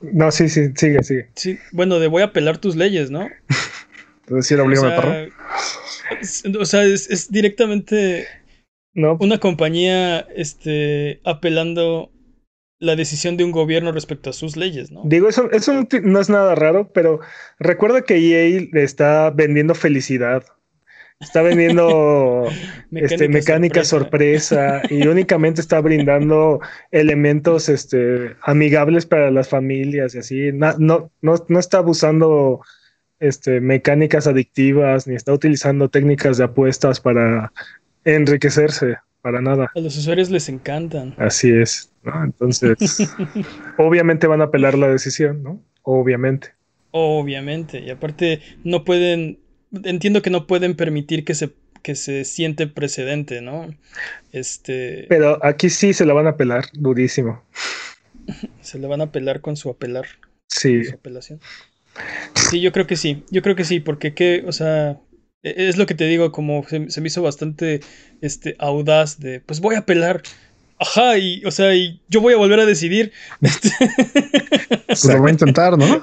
no, sí, sí, sigue, sigue. sí, bueno, de voy a apelar tus leyes, ¿no? Entonces, sí, oblígame, perro. es- o sea, es, es directamente No, una compañía este, apelando la decisión de un gobierno respecto a sus leyes, ¿no? digo, eso, eso no es nada raro, pero recuerda que EA le está vendiendo felicidad. Está vendiendo este, mecánica sorpresa, y únicamente está brindando elementos este, amigables para las familias y así. Na- no, no, no está abusando este, mecánicas adictivas ni está utilizando técnicas de apuestas para enriquecerse, para nada. A los usuarios les encantan. Así es. ¿no? Entonces, obviamente van a apelar la decisión, ¿no? Obviamente. Obviamente. Y aparte, no pueden. Entiendo que no pueden permitir que se, que se siente precedente, ¿no? Este. Pero aquí sí se la van a apelar durísimo. Se le van a apelar con su apelar. Sí. con su apelación. Sí, yo creo que sí. Yo creo que sí, porque qué, o sea. e- Es lo que te digo, como se, se me hizo bastante este, audaz de, pues voy a apelar. Ajá, y, o sea, y yo voy a volver a decidir. Pues lo voy a intentar, ¿no?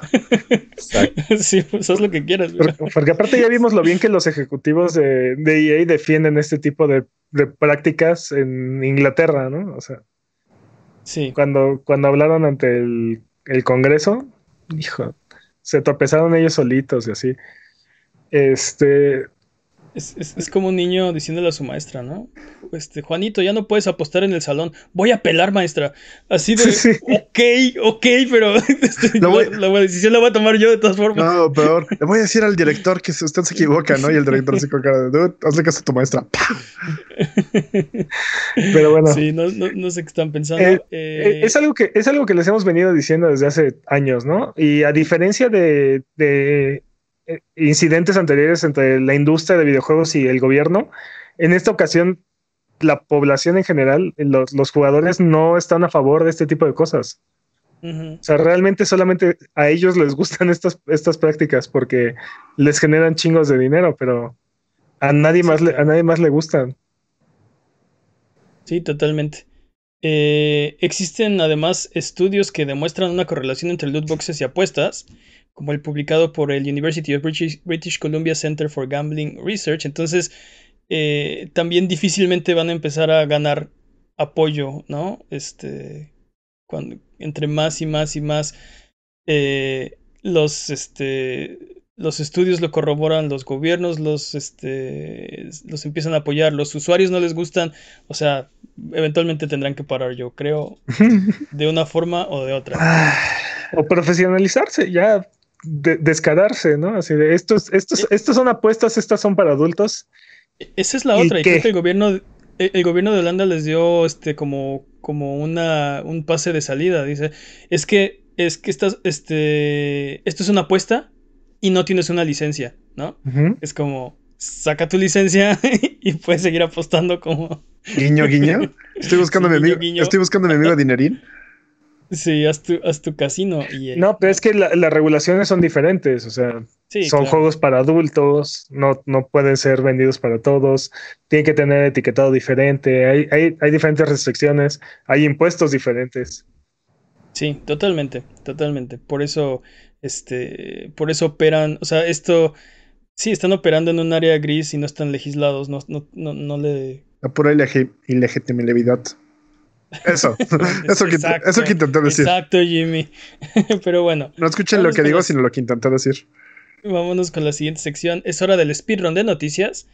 sí, pues haz lo que quieras. Porque, porque aparte ya vimos lo bien que los ejecutivos de, de EA defienden este tipo de, de prácticas en Inglaterra, ¿no? O sea, Sí, cuando, cuando hablaron ante el, el Congreso, hijo, se tropezaron ellos solitos y así. Este, Es, es, es, como un niño diciéndole a su maestra, ¿no? Este, Juanito, ya no puedes apostar en el salón. Voy a pelar, maestra. Así de, sí. ok, ok, pero este, la, la, decisión la voy a tomar yo de todas formas. No, peor. Le voy a decir al director que usted se equivoca, ¿no? Y el director se equivoca. Dude, hazle caso a tu maestra. pero bueno. Sí, no, no, no, sé qué están pensando. Eh, eh... Es, algo que, es algo que les hemos venido diciendo desde hace años, ¿no? Y a diferencia de, de incidentes anteriores entre la industria de videojuegos y el gobierno, en esta ocasión la población en general, los, los jugadores no están a favor de este tipo de cosas. Uh -huh. O sea, realmente solamente a ellos les gustan estas, estas prácticas porque les generan chingos de dinero, pero a nadie, más, le, a nadie más le gustan. Sí, totalmente. Eh, existen además estudios que demuestran una correlación entre loot boxes y apuestas, como el publicado por el University of British, British Columbia Center for Gambling Research. Entonces, eh, también difícilmente van a empezar a ganar apoyo, ¿no? Este, cuando, entre más y más y más eh, los, este, los estudios lo corroboran, los gobiernos los, este, los empiezan a apoyar, los usuarios no les gustan, o sea, eventualmente tendrán que parar, yo creo, de una forma o de otra. o profesionalizarse, ya de descararse, ¿no? Así de estos, estos, estos son apuestas, estas son para adultos. Esa es la otra, y creo que el gobierno, el gobierno de Holanda les dio este como, como una, un pase de salida. Dice, es que, es que estás, este, esto es una apuesta y no tienes una licencia, ¿no? Uh -huh. Es como, saca tu licencia y puedes seguir apostando como. Guiño, guiño. Estoy buscando sí, mi amigo. Guiño. Estoy buscando a mi amigo Dinerín. Sí, haz tu, haz tu casino. Y el... No, pero es que la, las regulaciones son diferentes, o sea, sí, son claro. juegos para adultos, no, no pueden ser vendidos para todos, tiene que tener etiquetado diferente, hay, hay, hay diferentes restricciones, hay impuestos diferentes. Sí, totalmente, totalmente. Por eso, este, por eso operan, o sea, esto, sí, están operando en un área gris y no están legislados, no, no, no, no le... La pura ilegitimidad. Eso, eso, que, eso que intenté decir. Exacto, Jimmy. Pero bueno. No escuchen lo que digo, sino lo que intenté decir. Vámonos con la siguiente sección. Es hora del speedrun de noticias.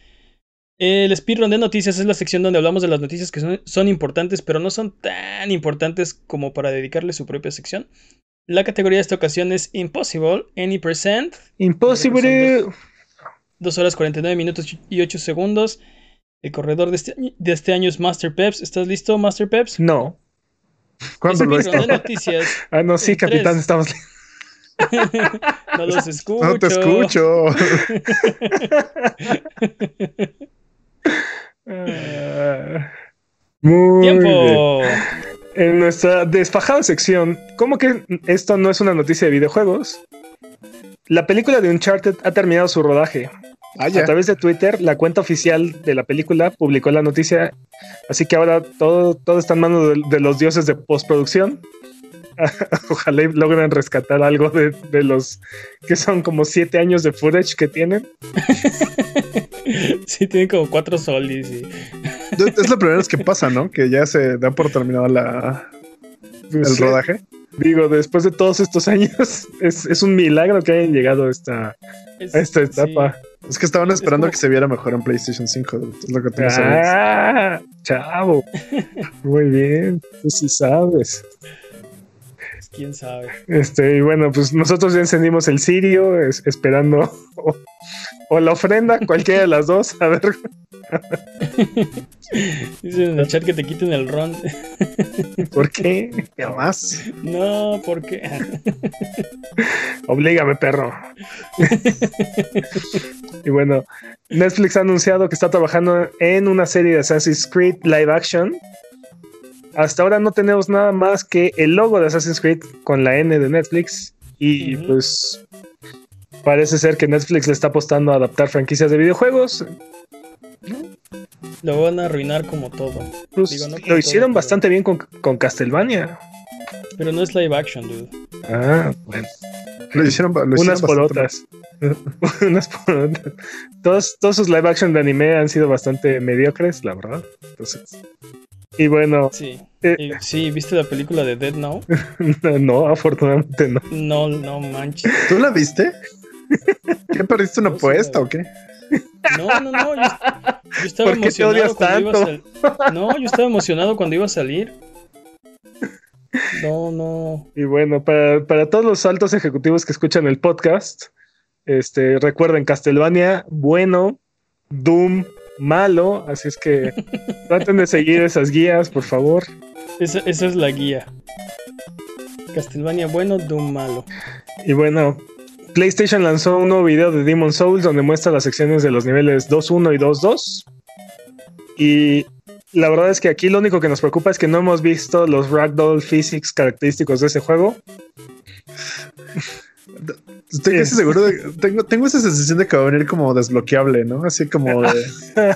El speedrun de noticias es la sección donde hablamos de las noticias que son, son, importantes, pero no son tan importantes como para dedicarle su propia sección. La categoría de esta ocasión es Impossible, Any Percent. Impossible. 2 horas 49 minutos y 8 segundos. El corredor de este, de este año es Master Peps. ¿Estás listo, Master Peps? No. ¿Cuándo lo de noticias. ah, no, sí, capitán, estamos No los escucho. No te escucho. Muy Tiempo. Bien. En nuestra desfajada sección, ¿cómo que esto no es una noticia de videojuegos? La película de Uncharted ha terminado su rodaje. Ah, a través de Twitter, la cuenta oficial de la película publicó la noticia, así que ahora todo, todo está en manos de, de los dioses de postproducción. Ojalá logren rescatar algo de, de, los que son como siete años de footage que tienen. sí, tienen como cuatro solis. Y... es la primera vez que pasa, ¿no? Que ya se da por terminada la, el sí. rodaje. Digo, después de todos estos años, es, es un milagro que hayan llegado a esta, es, a esta etapa. Sí. Es que estaban esperando como... que se viera mejor en PlayStation 5. Es lo que tú ah, chavo. Muy bien. Tú sí sabes. Quién sabe. Este, y bueno, pues nosotros ya encendimos el Sirio es, esperando o, o, la ofrenda, cualquiera de las dos. A ver. Dicen en el chat que te quiten el ron. ¿Por qué? más? No, ¿por qué? Oblígame, perro. y bueno, Netflix ha anunciado que está trabajando en una serie de Assassin's Creed live action. Hasta ahora no tenemos nada más que el logo de Assassin's Creed con la N de Netflix. Y uh -huh. pues parece ser que Netflix le está apostando a adaptar franquicias de videojuegos. Lo van a arruinar como todo. Pues Digo, no lo hicieron todo, bastante pero... bien con, con, Castlevania. Pero no es live action, dude. Ah, bueno. Lo hicieron, lo hicieron Unas por otras. Unas por otras. Todos, todos sus live action de anime han sido bastante mediocres, la verdad. Entonces. Y bueno. Sí. Eh, sí, ¿viste la película de Dead Now? no, afortunadamente no. No, no manches. ¿Tú la viste? ¿Qué perdiste una apuesta o qué? No, no, no. Yo, yo estaba ¿Por qué te emocionado odias cuando iba a tanto? sal- No, yo estaba emocionado cuando iba a salir. No, no. Y bueno, para, para todos los altos ejecutivos que escuchan el podcast, este, recuerden Castlevania, bueno, Doom, malo, así es que traten de seguir esas guías, por favor. Esa, esa es la guía. Castlevania bueno, Doom malo. Y bueno, PlayStation lanzó un nuevo video de Demon Souls donde muestra las secciones de los niveles 2.1 y 2.2. Y la verdad es que aquí lo único que nos preocupa es que no hemos visto los ragdoll physics característicos de ese juego. Estoy casi seguro de tengo, tengo esa sensación de que va a venir como desbloqueable, ¿no? Así como de.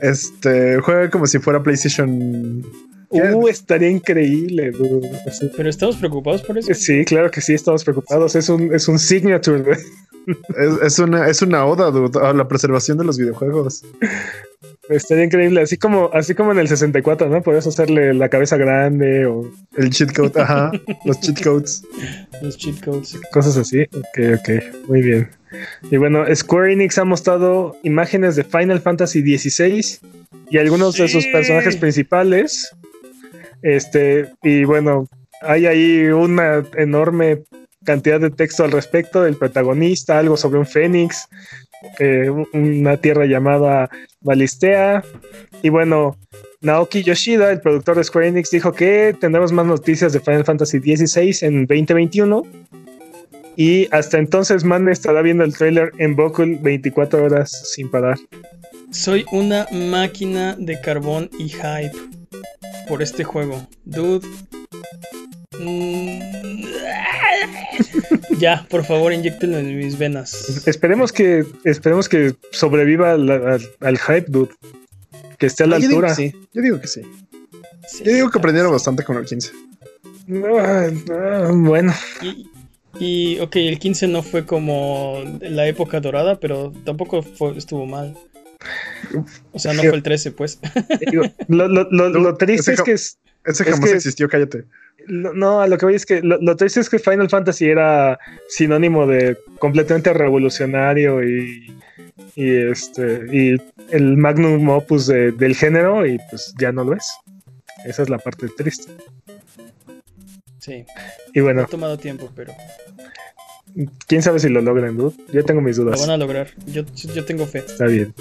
este juega como si fuera PlayStation. Uh, estaría increíble, dude. Pero estamos preocupados por eso. Sí, claro que sí, estamos preocupados. Es un, es un signature. Es, es una, es una oda dude, a la preservación de los videojuegos. Estaría increíble. Así como, así como en el 64, ¿no? Podías hacerle la cabeza grande o El cheat code, ajá. los cheat codes. Los cheat codes. cosas así. Ok, ok. Muy bien. Y bueno, Square Enix ha mostrado imágenes de Final Fantasy XVI y algunos de sus personajes principales. Este, y bueno, hay ahí una enorme cantidad de texto al respecto del protagonista, algo sobre un fénix, eh, un- una tierra llamada Balistea. Y bueno, Naoki Yoshida, el productor de Square Enix, dijo que tendremos más noticias de Final Fantasy XVI en 2021. Y hasta entonces, Man estará viendo el trailer en Bokul 24 horas sin parar. Soy una máquina de carbón y hype por este juego. Dude. Mm. Ya, por favor, inyectenlo en mis venas. Esperemos que, esperemos que sobreviva al, al- al hype, dude. Que esté a la Yo digo altura. que sí. Yo digo que sí. Sí, Yo digo que aprendieron bastante con el 15. Ah, ah, bueno, Y, y, ok, el 15 no fue como la época dorada, pero tampoco fue- estuvo mal. O sea, no fue el 13, pues. digo, lo, lo- lo- lo triste Ese es que es, Ese Es jamás que- existió, cállate. lo- no, a lo que voy es que lo, lo triste es que Final Fantasy era sinónimo de completamente revolucionario y, y este y el magnum opus de- del género y pues ya no lo es. Esa es la parte triste. Sí, Y ha bueno, tomado tiempo, pero quién sabe si lo logran, dude. Yo tengo mis lo dudas. van a lograr. Yo, yo tengo fe. Está bien.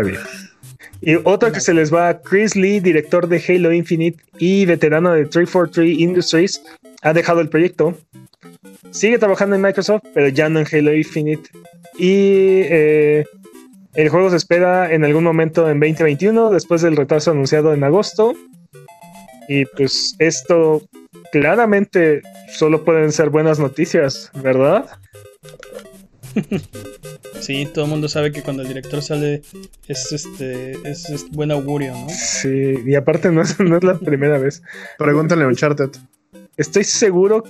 Está bien. Y otra que se les va, Chris Lee, director de Halo Infinite y veterano de 343 Industries, ha dejado el proyecto. Sigue trabajando en Microsoft, pero ya no en Halo Infinite. Y eh, el juego se espera en algún momento en 2021, después del retraso anunciado en agosto. Y pues esto claramente solo pueden ser buenas noticias, ¿verdad? Sí, todo el mundo sabe que cuando el director sale es este es, es buen augurio, ¿no? Sí, y aparte no es, no es la primera vez. Pregúntale a Uncharted. Estoy seguro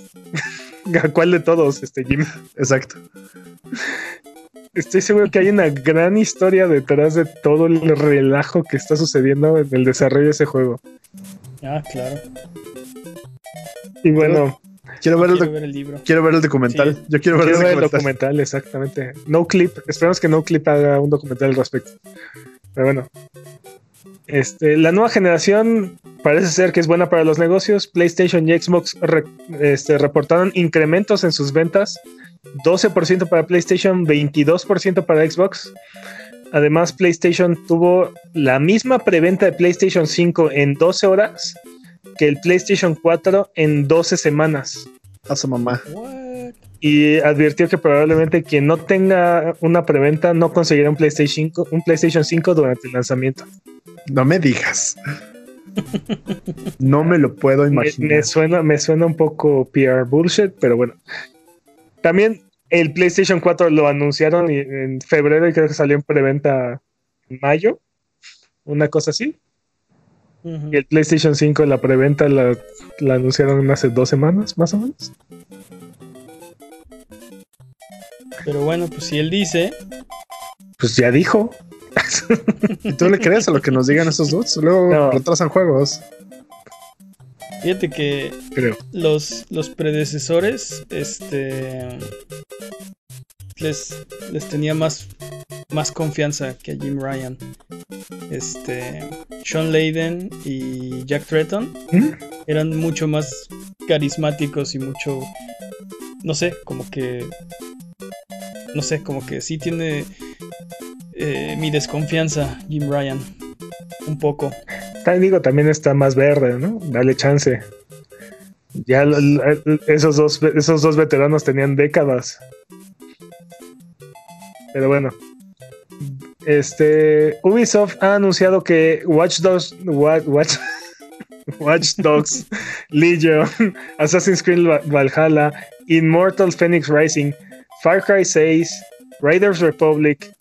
a cuál de todos, este Jim. Exacto. Estoy seguro que hay una gran historia detrás de todo el relajo que está sucediendo en el desarrollo de ese juego. Ah, claro. Y bueno, Quiero ver el, Quiero ver el libro. quiero ver el documental. Sí. Yo quiero ver quiero el ver el documental. documental, exactamente. No Clip, esperemos que No Clip haga un documental al respecto. Pero bueno, este, la nueva generación parece ser que es buena para los negocios. PlayStation y Xbox re- este, reportaron incrementos en sus ventas. 12% para PlayStation, 22% para Xbox. Además, PlayStation tuvo la misma preventa de PlayStation 5 en 12 horas que el PlayStation 4 en 12 semanas A su mamá. What? y advirtió que probablemente quien no tenga una preventa no conseguirá un PlayStation 5, un PlayStation 5 durante el lanzamiento. No me digas. No me lo puedo imaginar. me suena, me suena un poco PR bullshit, pero bueno. También el PlayStation 4 lo anunciaron en febrero y creo que salió en preventa en mayo, una cosa así. Y el PlayStation 5 la preventa la, la anunciaron hace dos semanas, más o menos. Pero bueno, pues si él dice, Pues ya dijo. ¿Y tú le crees a lo que nos digan esos dudes? Luego No. retrasan juegos. fíjate que Creo. los, los predecesores, este, les, les tenía más más confianza que a Jim Ryan. Este, Sean Layden y Jack Tretton ¿Mm? eran mucho más carismáticos y mucho, no sé, como que, no sé, como que sí tiene eh, mi desconfianza Jim Ryan, un poco. También digo, también está más verde, ¿no? Dale chance. Ya esos dos, esos dos veteranos tenían décadas. Pero bueno. Este Ubisoft ha anunciado que Watch Dogs, Wa- Watch, Watch Dogs Legion, Assassin's Creed Va- Valhalla, Immortal Phoenix Rising, Far Cry 6, Raiders Republic,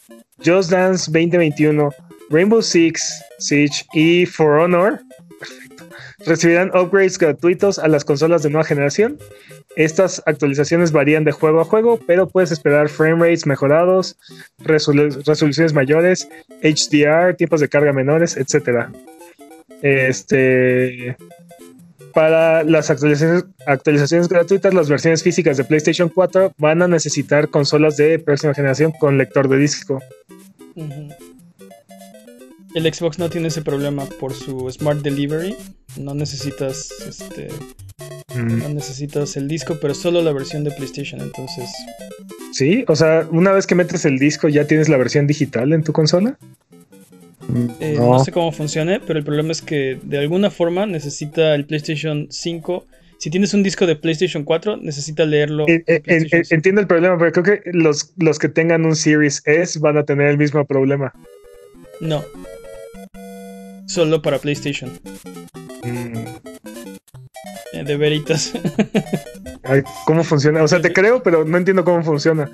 Just Dance 2021, Rainbow Six Siege y For Honor recibirán upgrades gratuitos a las consolas de nueva generación. Estas actualizaciones varían de juego a juego, pero puedes esperar frame rates mejorados, resolu- resoluciones mayores, HDR, tiempos de carga menores, etc. Este, para las actualizaciones, gratuitas, las versiones físicas de PlayStation 4 van a necesitar consolas de próxima generación con lector de disco. El Xbox no tiene ese problema por su Smart Delivery. No necesitas este. No necesitas el disco, pero solo la versión de PlayStation. Entonces. Sí, o sea, una vez que metes el disco, ya tienes la versión digital en tu consola. eh, no. no sé cómo funcione, pero el problema es que de alguna forma necesita el PlayStation 5. Si tienes un disco de PlayStation 4, necesita leerlo. Eh, en eh, PlayStation en- 5. entiendo el problema, pero creo que los, los que tengan un Series S van a tener el mismo problema. No. Solo para PlayStation. Eh, de veritas. Ay, ¿Cómo funciona? O sea, te creo, pero no entiendo cómo funciona.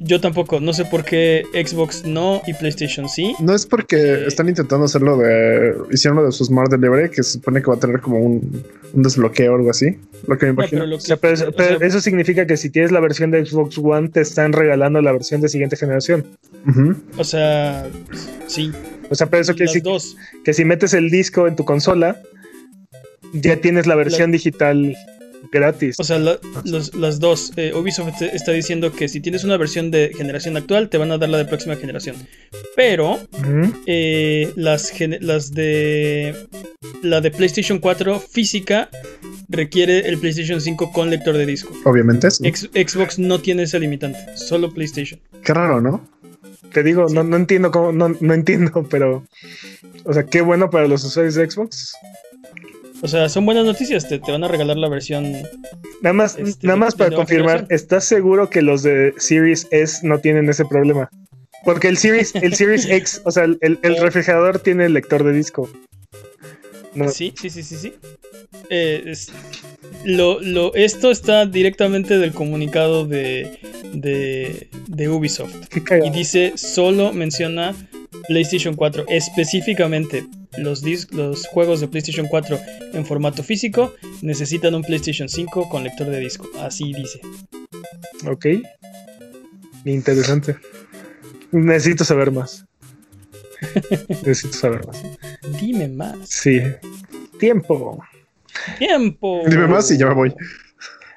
Yo tampoco. No sé por qué Xbox no y PlayStation sí. No es porque Eh. están intentando hacerlo de. Hicieron lo de su Smart Delivery, que se supone que va a tener como un, un desbloqueo o algo así. Lo que me No, imagino. pero lo O sea, que- pero, eso, o pero sea, eso significa que si tienes la versión de Xbox One, te están regalando la versión de siguiente generación. O sea, sí. O sea, pero eso quiere decir que si metes el disco en tu consola, ya tienes la versión digital gratis. O sea, la- los- las dos. Eh, Ubisoft te- está diciendo que si tienes una versión de generación actual, te van a dar la de próxima generación. Pero eh, las, de. La de PlayStation 4 física requiere el PlayStation 5 con lector de disco. Obviamente. sí. Ex- Xbox no tiene ese limitante, solo PlayStation. Qué raro, ¿no? Te digo, no, no entiendo cómo, no, no entiendo, pero. O sea, qué bueno para los usuarios de Xbox. O sea, son buenas noticias, te, te van a regalar la versión. Nada más, Este, nada más para confirmar. ¿estás seguro que los de Series S no tienen ese problema? Porque el Series, el Series X, o sea, el, el- el refrigerador tiene el lector de disco. No, Sí, sí, sí, sí, sí. Eh, es- lo, lo, esto está directamente del comunicado de, de, de Ubisoft. Y dice, solo menciona PlayStation 4. Específicamente, los, los juegos de PlayStation 4 en formato físico necesitan un PlayStation 5 con lector de disco. Así dice. Ok. Interesante. Necesito saber más. Necesito saber más. Dime más. Sí. Tiempo. Tiempo. Dime más y ya me voy.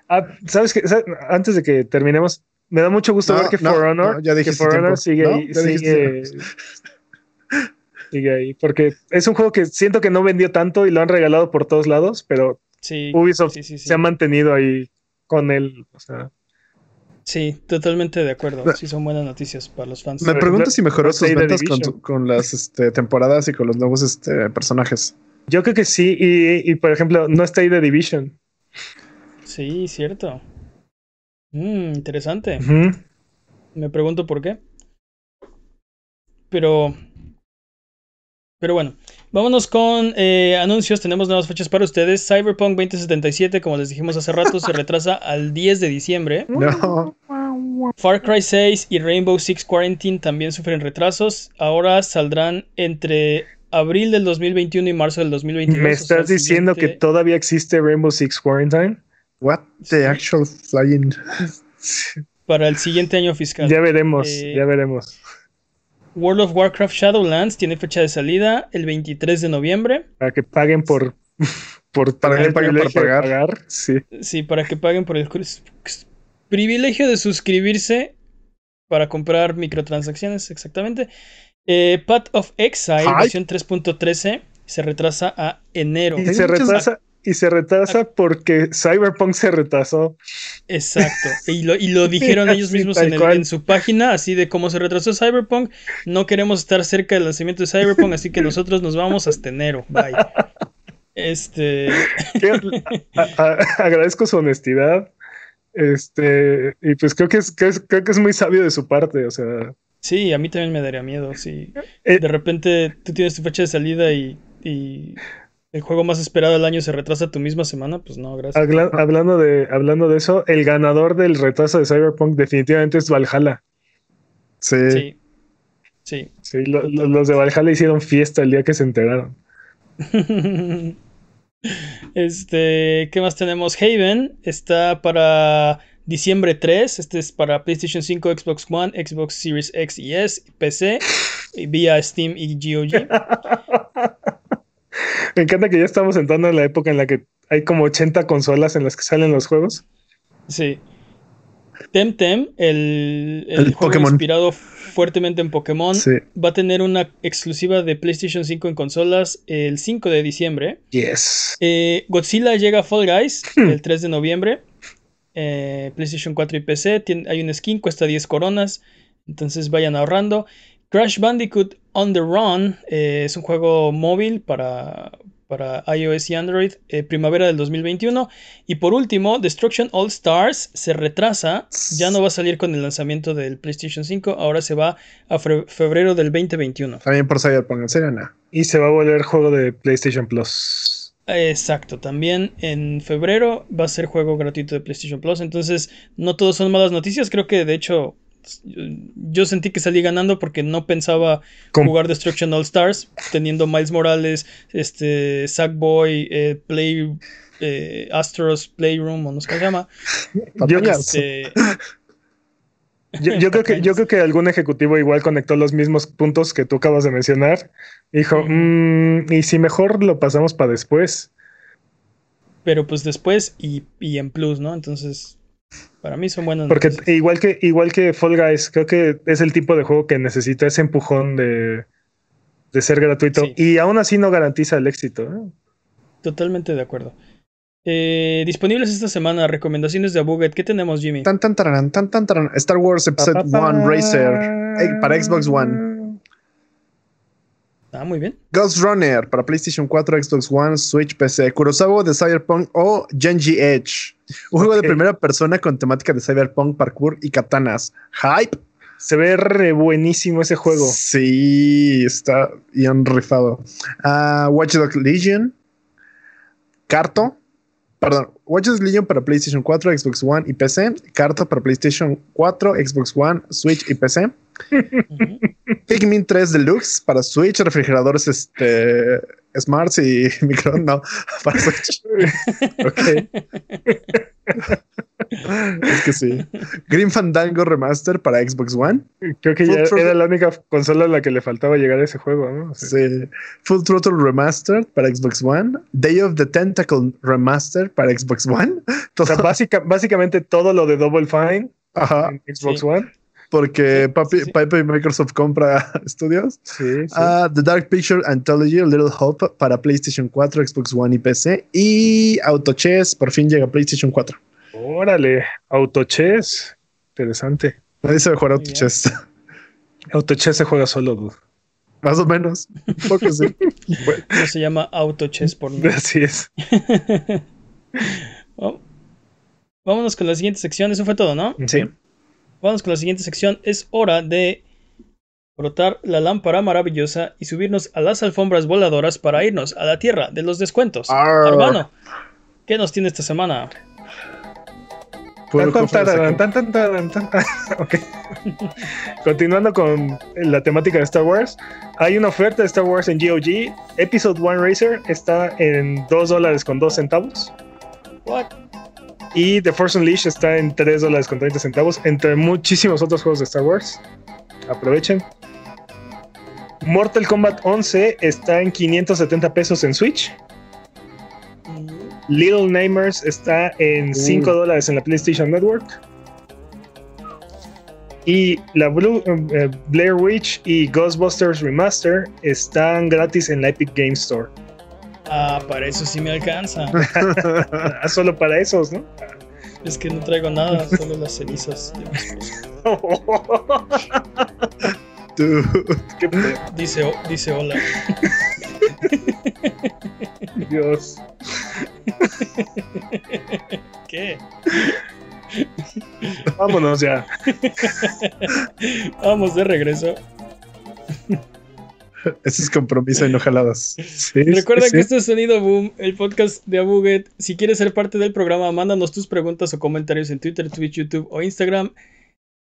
Ah, ¿Sabes qué? Sa- Antes de que terminemos, me da mucho gusto No, ver que no, For Honor, no, ya que For Honor sigue Sigue, sigue ahí. Porque es un juego que siento que no vendió tanto y lo han regalado por todos lados, pero Sí, Ubisoft sí, sí, sí. se ha mantenido ahí con él. O sea, Sí, totalmente de acuerdo. Sí, son buenas noticias para los fans. Me pregunto si mejoró sus ventas con, las este, temporadas y con los nuevos este, personajes. yo creo que sí. Y, y, por ejemplo, no está ahí The Division. Sí, cierto. Mm, interesante. Me pregunto por qué. Pero. Pero bueno, vámonos con eh, anuncios. Tenemos nuevas fechas para ustedes. Cyberpunk 2077, como les dijimos hace rato, se retrasa al 10 de diciembre. No. Far Cry 6 y Rainbow Six Quarantine también sufren retrasos. Ahora saldrán entre abril del 2021 y marzo del 2022. ¿Me o sea, estás diciendo que todavía existe Rainbow Six Quarantine? What Sí. the actual flying. para el siguiente año fiscal? Ya veremos, Eh, ya veremos. World of Warcraft Shadowlands tiene fecha de salida el 23 de noviembre. Para que paguen por, por Para que paguen por privilegio de pagar. pagar. Sí. Sí, para que paguen por el privilegio de suscribirse para comprar microtransacciones, exactamente. Eh, Path of Exile, Ay. versión 3.13, se retrasa a enero. Y se retrasa, y se retrasa porque Cyberpunk se retrasó. Exacto. Y lo, y lo dijeron ellos mismos en, el- cual. en su página, así de cómo se retrasó Cyberpunk. No queremos estar cerca del lanzamiento de Cyberpunk, así que nosotros nos vamos hasta enero. Bye. Este. Que- a- a- agradezco su honestidad. Este, y pues creo que es, creo que es muy sabio de su parte. O sea, Sí, a mí también me daría miedo. Sí. Eh, De repente tú tienes tu fecha de salida y, y el juego más esperado del año se retrasa tu misma semana, pues no, gracias. habla- hablando, de, hablando de eso, el ganador del retraso de Cyberpunk definitivamente es Valhalla. Sí. Sí. Sí. Sí, lo- lo- los de Valhalla hicieron fiesta el día que se enteraron. Este, ¿qué más tenemos? Haven está para diciembre 3. Este es para PlayStation 5, Xbox One, Xbox Series X y S, PC, y vía Steam y GOG. Me encanta que ya estamos entrando en la época en la que hay como 80 consolas en las que salen los juegos. Sí. Temtem, el, el, El juego Pokémon. inspirado fuertemente en Pokémon, Sí. va a tener una exclusiva de PlayStation 5 en consolas el 5 de diciembre. Yes. Eh, Godzilla llega a Fall Guys Hmm. el 3 de noviembre. Eh, PlayStation 4 y PC. Tien- hay un skin, cuesta 10 coronas. Entonces vayan ahorrando. Crash Bandicoot On the Run eh, es un juego móvil para, para iOS y Android. eh, primavera del 2021. Y por último, Destruction All Stars se retrasa. Ya no va a salir con el lanzamiento del PlayStation 5. Ahora se va a febrero del 2021. También por Cyberpunk, en serio, no. Y se va a volver juego de PlayStation Plus. Exacto, también en febrero va a ser juego gratuito de PlayStation Plus, entonces no todos son malas noticias, creo que de hecho yo, yo sentí que salí ganando porque no pensaba Com- jugar Destruction All Stars teniendo Miles Morales, este Sackboy, eh, Play eh, Astros Playroom o no sé cómo se llama. Yo. Este, yo- yo creo que, yo creo que algún ejecutivo igual conectó los mismos puntos que tú acabas de mencionar. Dijo. "Mm, y si mejor lo pasamos para después. pero pues después y, y en Plus, ¿no? Entonces, para mí son buenas Porque noticias. igual que, igual que Fall Guys, creo que es el tipo de juego que necesita ese empujón de, de ser gratuito. Sí. Y aún así no garantiza el éxito. ¿eh? Totalmente de acuerdo. Eh, disponibles esta semana, recomendaciones de Abuget. ¿Qué tenemos, Jimmy? Tan tan taran, tan tan taran. Star Wars Episode Pa, pa, pa. 1 Racer eh, para Xbox One. Ah, muy bien. Ghost Runner para PlayStation 4, Xbox One, Switch, PC. Kurosawa de Cyberpunk o Genji Edge. Un juego de primera persona con temática de Cyberpunk, parkour y katanas. Hype. Se ve re buenísimo ese juego. Sí, está bien rifado. Ah, Watch Dogs Legion. Carto. Perdón, Watch Dogs Legion para PlayStation 4, Xbox One y PC. Carto para PlayStation 4, Xbox One, Switch y PC. Pikmin 3 Deluxe para Switch, refrigeradores este, Smarts y micro, no, para Switch. Ok. Es que sí. Green Fandango Remaster para Xbox One. Creo que Full ya Throttle- era la única consola a la que le faltaba llegar a ese juego, ¿no? Sí. Full Throttle Remastered para Xbox One. Day of the Tentacle Remaster para Xbox One. o sea, básica- básicamente todo lo de Double Fine Ajá, en Xbox Sí. One. Porque Sí, papi, sí. Papi Microsoft compra estudios. Sí, sí. Ah, The Dark Picture Anthology, A Little Hope para PlayStation 4, Xbox One y PC. Y Auto Chess por fin llega a PlayStation 4. Órale, Autochess. Interesante. Nadie sabe jugar Muy Auto bien. Chess. Autochess se juega solo, dude. Más o menos. Un poco sí. No se llama Auto Chess por mí. Así es. Oh. Vámonos con la siguiente sección. Eso fue todo, ¿no? Sí. Vamos con la siguiente sección. Es hora de frotar la lámpara maravillosa y subirnos a las alfombras voladoras para irnos a la tierra de los descuentos. Arr. Hermano, ¿qué nos tiene esta semana? Tan, tan, tan. Continuando con la temática de Star Wars, hay una oferta de Star Wars en GOG. Episode 1 Racer está en 2 dólares con 2 centavos. What? Y The Force Unleashed está en 3 dólares con 30 centavos, entre muchísimos otros juegos de Star Wars. Aprovechen. Mortal Kombat 11 está en 570 pesos en Switch. Little Namers está en 5 dólares en la PlayStation Network. Y la Blue, eh, Blair Witch y Ghostbusters Remaster están gratis en la Epic Game Store. Ah, para eso sí me alcanza. Ah, Solo para esos, ¿no? Es que no traigo nada, solo las cenizas de mi esposa. Dude. Qué pedo, Dice, dice hola. Dios. ¿Qué? Vámonos ya. Vamos de regreso. Ese es compromiso y no jaladas. Sí, Recuerda sí, que sí. este es Sonido Boom, el podcast de Abuget. Si quieres ser parte del programa, mándanos tus preguntas o comentarios en Twitter, Twitch, YouTube o Instagram.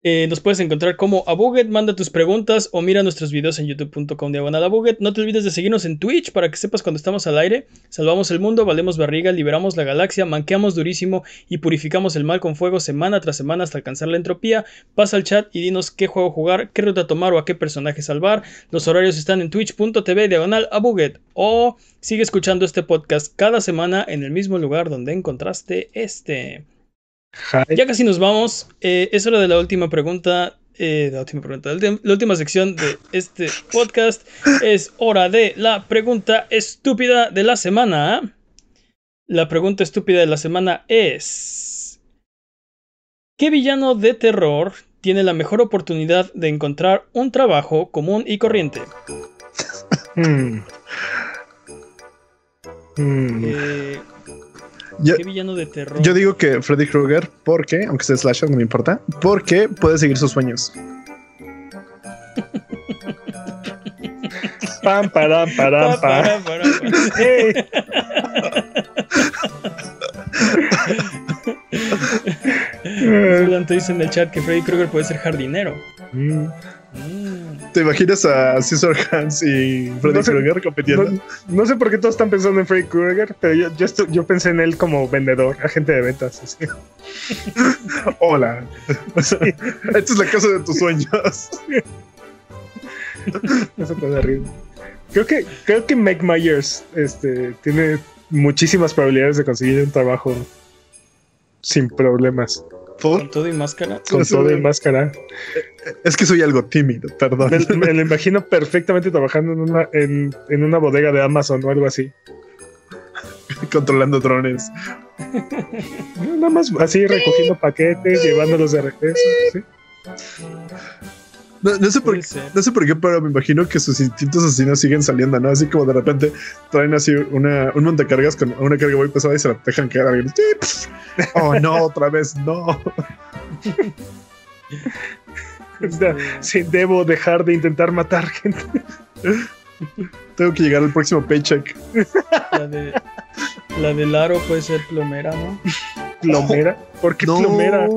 Eh, nos puedes encontrar como Abuget, manda tus preguntas o mira nuestros videos en youtube.com diagonal Abuget. No te olvides de seguirnos en Twitch para que sepas cuando estamos al aire. Salvamos el mundo, valemos barriga, liberamos la galaxia, manqueamos durísimo y purificamos el mal con fuego semana tras semana hasta alcanzar la entropía. Pasa al chat y dinos qué juego jugar, qué ruta tomar o a qué personaje salvar. Los horarios están en twitch.tv diagonal Abuget o sigue escuchando este podcast cada semana en el mismo lugar donde encontraste este. Hi. Ya casi nos vamos. Eh, es hora de la última pregunta. eh, la última pregunta. La última sección de este podcast. Es hora de la pregunta estúpida de la semana. La pregunta estúpida de la semana es. ¿Qué villano de terror tiene la mejor oportunidad de encontrar un trabajo común y corriente? Hmm. Hmm. Eh, Yo, ¿Qué villano de terror? yo digo que Freddy Krueger, porque, aunque sea slasher, no me importa, porque puede seguir sus sueños. Pam, param, param, Pa, pam. para, para, para. Hey. Solante dice en el chat que Freddy Krueger puede ser jardinero. Mm. Mm. ¿Te imaginas a Cesar Hans y Freddy No sé- Krueger compitiendo? No, no sé por qué todos están pensando en Freddy Krueger, pero yo, yo, estu- yo pensé en él como vendedor, agente de ventas. así. Hola, esta es la casa de tus sueños. eso. Creo que, creo que Mike Myers este, tiene muchísimas probabilidades de conseguir un trabajo sin problemas, ¿Por? Con todo y máscara. con todo y máscara. Es que soy algo tímido, perdón. Me, me lo imagino perfectamente trabajando en una, en, en una bodega de Amazon o algo así. Controlando drones. Nada más así recogiendo paquetes, llevándolos de regreso. ¿sí? No, no sé por. No sé por qué, pero me imagino que sus instintos asesinos siguen saliendo, ¿no? Así como de repente traen así una, un montacargas con una carga muy pesada y se la dejan caer a alguien. Oh, no, otra vez, no. O sea, sí, debo dejar de intentar matar gente. Tengo que llegar al próximo paycheck. La de. La de Laro puede ser plomera, ¿no? Plomera. ¿Por qué No. plomera?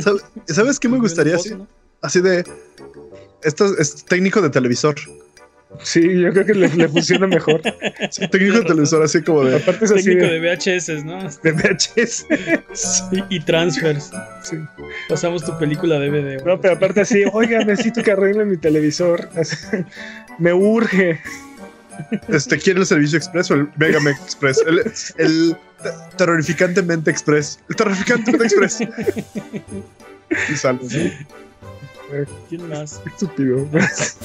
¿Sabe- ¿Sabes qué me gustaría? Así, así de. Esto es técnico de televisor. Sí, yo creo que le, le funciona mejor. Sí, técnico de televisor, así como de. Aparte es así Técnico de, de VHS, ¿no? de VHS. Y, y transfers. Sí. Pasamos tu película DVD. No, pero aparte así, oiga, necesito que arreglen mi televisor. Así, Me urge. Este, ¿Quiere el servicio express o el Megamex Express? El, el te- terrorificantemente express. El terrorificantemente express. Y sale, ¿no? ¿Quién más? Estúpido.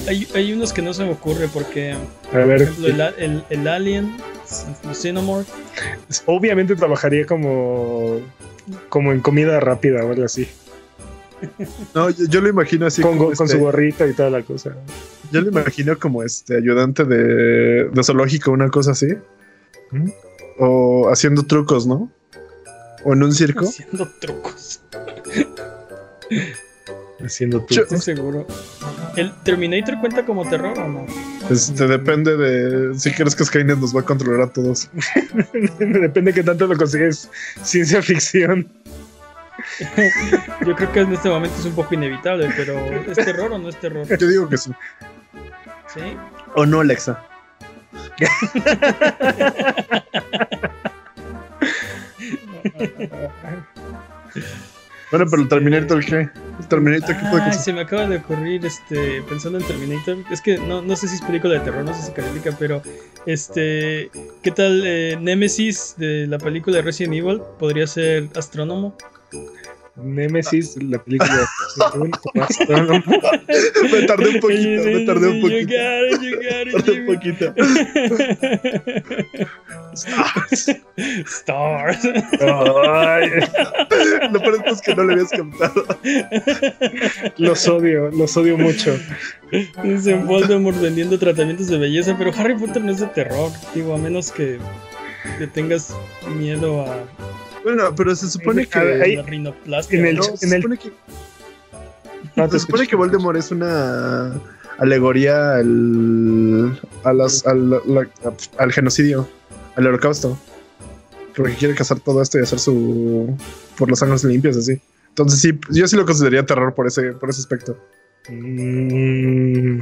Hay, hay unos que no se me ocurre porque, A por ver, ejemplo, el, a- el, el Alien, el Xenomorph, obviamente trabajaría como, como en comida rápida o algo así. No, yo, yo lo imagino así. con, con este- su gorrita y toda la cosa. Yo lo imagino como este ayudante de, de zoológico, una cosa así. ¿Mm? O haciendo trucos, ¿no? O en un circo. haciendo trucos. Haciendo Yo- trucos. Estoy seguro. ¿El Terminator cuenta como terror o no? Este depende de si crees que Skynet nos va a controlar a todos. Depende de qué tanto lo consigues ciencia ficción. Yo creo que en este momento es un poco inevitable, pero ¿es terror o no es terror? Yo digo que sí. ¿Sí? O no, Alexa. Bueno, pero el Terminator, ¿qué? ¿El Terminator qué puede Ah, se me acaba de ocurrir, este, pensando en Terminator, es que no, no sé si es película de terror, no sé si califica, pero, este, ¿qué tal eh, Nemesis de la película de Resident Evil? ¿Podría ser astrónomo? Nemesis, la película. me tardé un poquito, me tardé un poquito. tardé un poquito. Stars. Stars. Lo peor es que no le habías cantado. Los odio, los odio mucho. Dice Voldemort vendiendo tratamientos de belleza, pero Harry Potter no es de terror, digo, a menos que, que tengas miedo a bueno, pero se supone que. Ahí, en el, no, se en el... supone que. No, se supone que Voldemort es una alegoría al, a las, al, la, al genocidio, al holocausto. Porque quiere cazar todo esto y hacer su. por los ángulos limpios, así. Entonces, sí, yo sí lo consideraría terror por ese, por ese aspecto. Mm.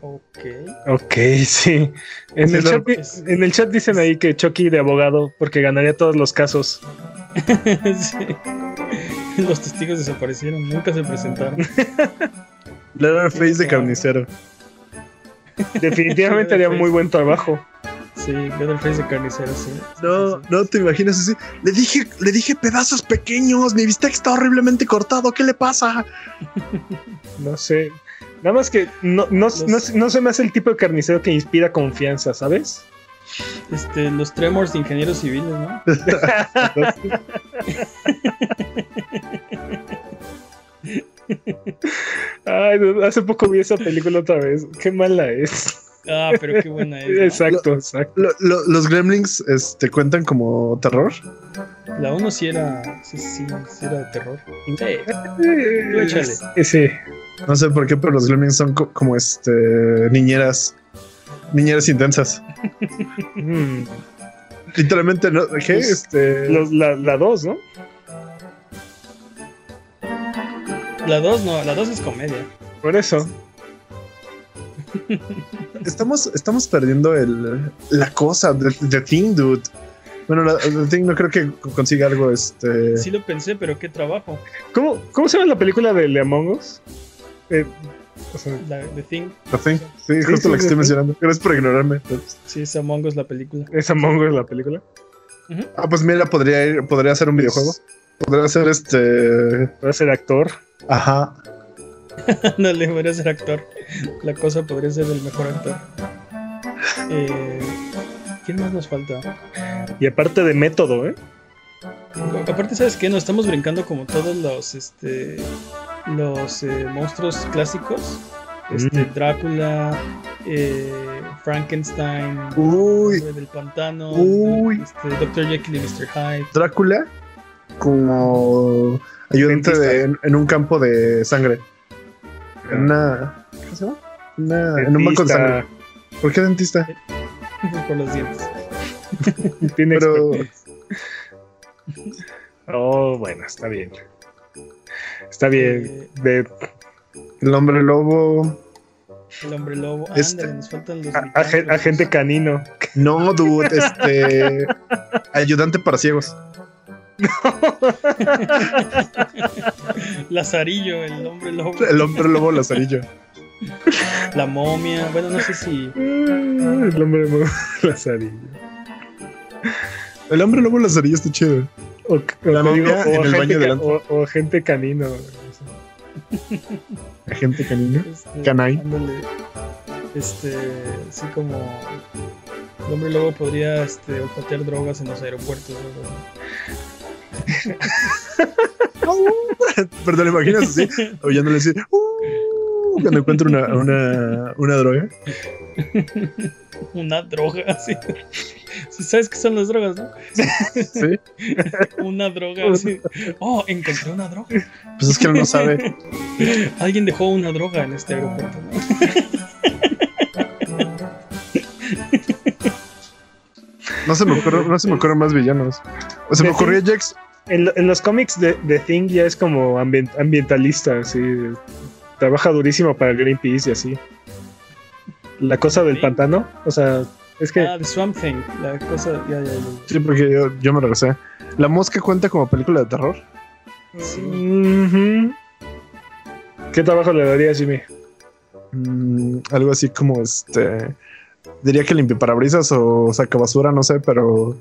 Ok. Ok, sí. En el, chat, en el, chat, dicen ahí que Chucky de abogado porque ganaría todos los casos. sí. Los testigos desaparecieron, nunca se presentaron. face de carnicero. Definitivamente haría muy buen trabajo. Sí, face de carnicero, sí. No, no te imaginas así. Le dije, le dije pedazos pequeños, mi bistec está horriblemente cortado, ¿qué le pasa? no sé. Nada más que no, no, no, se me hace el tipo de carnicero que inspira confianza, ¿sabes? Este, los tremors de ingenieros civiles, ¿no? Ay, hace poco vi esa película otra vez. Qué mala es. Ah, pero qué buena es. Exacto, exacto. los gremlins este, cuentan como terror. La 1 sí era. Sí, sí, sí era de terror. Sí. Eh, sí. No sé por qué, pero los gremlins son como este niñeras. Niñeras intensas. Mm. Literalmente, ¿no? ¿Qué? Pues, este... la 2, ¿no? La 2 no, la 2 es comedia. Por eso. Estamos, estamos perdiendo el, la cosa, the, thing, dude. Bueno, la, the thing no creo que consiga algo este. Sí lo pensé, pero qué trabajo. ¿Cómo, cómo se llama la película de Among Us? Eh, la, the Thing. The Thing. Sí, justo la que estoy mencionando. Gracias por ignorarme. Sí, es Among Us la película. ¿Es Among Us la película? Ah, pues mira, podría ir, podría ser un videojuego. Podría ser este. Podría ser actor. Ajá. no le podría ser actor. La cosa podría ser el mejor actor. Eh, ¿Quién más nos falta? Y aparte de método, ¿eh? Aparte, ¿sabes qué? Nos estamos brincando como todos los este los eh, monstruos clásicos. Este, Drácula, eh, Frankenstein, Uy. del pantano, Uy. Este, Dr. Jekyll y Mr. Hyde. Drácula como ayudante en un campo de sangre. En una. ¿Qué se llama? en un banco de sangre. ¿Por qué dentista? Por los dientes. Tiene Pero... Oh, bueno, está bien. Está bien. Eh, el hombre lobo. El hombre lobo. Este... nos faltan los. agente canino. No, dude, este. ayudante para ciegos. Lazarillo, el hombre lobo. El hombre lobo Lazarillo. La momia, bueno, no sé si. El hombre lobo Lazarillo. El hombre lobo Lazarillo está chido. O, la momia en el baño delante. O, o, gente canino. Agente canino. Este, Canay. este, así como. El hombre lobo podría este, drogas en los aeropuertos. Pero te lo imaginas así, oyéndole decir, uh, cuando encuentro una, una, una droga. una droga, sí. ¿Sabes qué son las drogas, no? Sí. una droga, sí. Oh, encontré una droga. Pues es que él no sabe. Alguien dejó una droga en este aeropuerto. No se me ocurre, no se me ocurren más villanos. Se me ocurrió Jax, en, los cómics de, de, Thing ya es como ambientalista, así. Trabaja durísimo para Greenpeace y así. La cosa del pantano, o sea, es que. Ah, The Swamp Thing, la cosa. Ya, ya, ya. Sí, porque yo, yo me regresé. ¿La mosca cuenta como película de terror? Sí. ¿Qué trabajo le daría a Jimmy? Mm, algo así como este. Diría que limpie parabrisas o saca basura, no sé, pero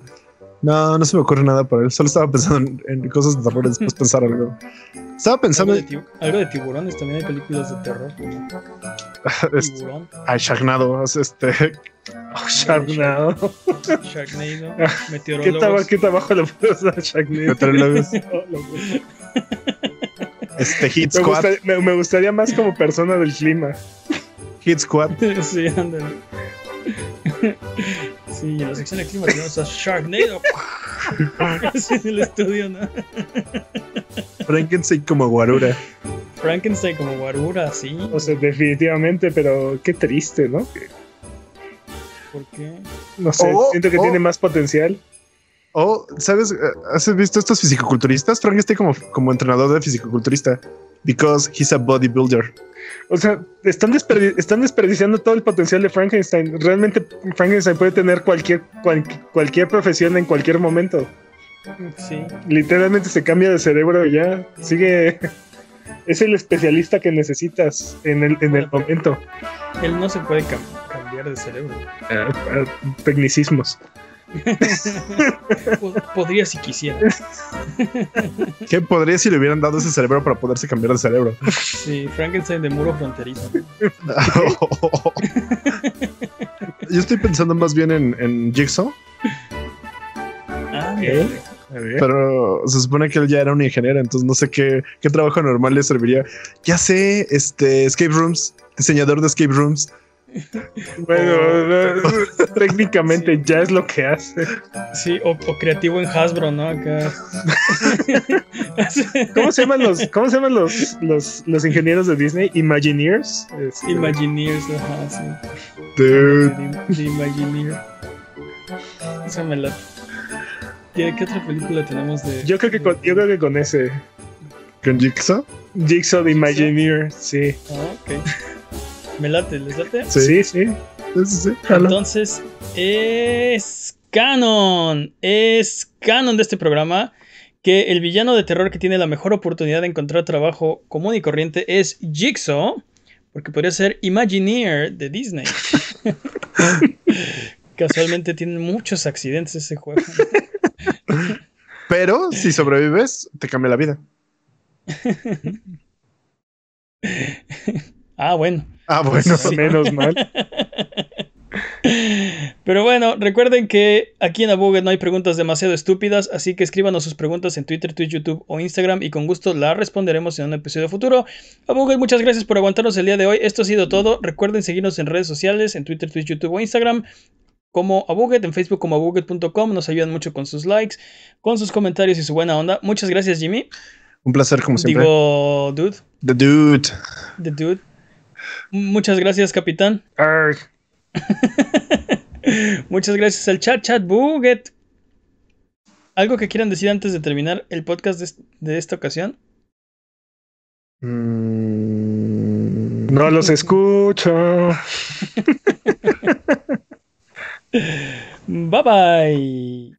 No, no se me ocurre nada para él. Solo estaba pensando en, en cosas de terror y después pensar algo. Estaba pensando Algo de, algo de tiburones, también hay películas de terror. este, Tiburón, ay, Sharknado. Este, Oh, Sharknado. Sharknado, ¿Qué, meteorólogos. ¿Qué trabajo le puedes dar a Sharknado? Meteorólogos. Este Hit Me, Squad. gusta- me- me gustaría más como persona del clima. Hit Squad. sí, ándale. Sí, en la sección de clima tenemos a Sharknado. Así en el estudio, ¿no? Frankenstein como Guarura. Frankenstein como Guarura, sí. O sea, definitivamente, pero qué triste, ¿no? ¿Por qué? No sé, Oh, siento que oh. tiene más potencial. O, ¿sabes? Eh, ¿Has visto estos fisicoculturistas? Frankenstein como, como entrenador de fisicoculturista. Because he's a bodybuilder. O sea, están, desperdi- están desperdiciando todo el potencial de Frankenstein. Realmente Frankenstein puede tener cualquier, cual- cualquier profesión en cualquier momento. Sí. Literalmente se cambia de cerebro y ya sigue. Es el especialista que necesitas en el, en el momento. Él no se puede cam- cambiar de cerebro. Ah, ah, tecnicismos. Po- Podría si quisiera. ¿Qué podría si le hubieran dado ese cerebro para poderse cambiar de cerebro? Sí, Frankenstein de muro fronterizo. Yo estoy pensando más bien en, en Jigsaw, Ah, ¿Eh? pero se supone que él ya era un ingeniero, entonces no sé qué, qué trabajo normal le serviría. Ya sé, este, escape rooms, diseñador de escape rooms. Bueno, técnicamente Sí. ya es lo que hace. Sí, o, o creativo en Hasbro, ¿no? Acá. ¿Cómo se llaman los, cómo se llaman los, los, los ingenieros de Disney? Imagineers. Este, Imagineers, ajá, sí. Dude. The, The Imagineer. Esa me la. ¿Qué, qué otra película tenemos de.? yo creo que con, yo creo que con ese ¿Con Jigsaw? Jigsaw de Imagineer, sí. Ah, ok. Me late, ¿les late? Sí. Sí. Entonces, es canon. Es canon de este programa que el villano de terror que tiene la mejor oportunidad de encontrar trabajo común y corriente es Jigsaw, porque podría ser Imagineer de Disney. Casualmente tiene muchos accidentes ese juego. Pero si sobrevives, te cambia la vida. Ah, bueno. Ah, bueno. Sí. Menos mal. Pero bueno, recuerden que aquí en Abuget no hay preguntas demasiado estúpidas, así que escríbanos sus preguntas en Twitter, Twitch, YouTube o Instagram y con gusto las responderemos en un episodio futuro. Abuget, muchas gracias por aguantarnos el día de hoy. Esto ha sido todo. Recuerden seguirnos en redes sociales, en Twitter, Twitch, YouTube o Instagram como Abuget, en Facebook como abuget.com. Nos ayudan mucho con sus likes, con sus comentarios y su buena onda. Muchas gracias, Jimmy. Un placer, como siempre. Digo, dude, The Dude. the dude. Muchas gracias, capitán. Muchas gracias al chat, chat Buget. ¿Algo que quieran decir antes de terminar el podcast de, de esta ocasión? Mm, No los escucho. Bye bye.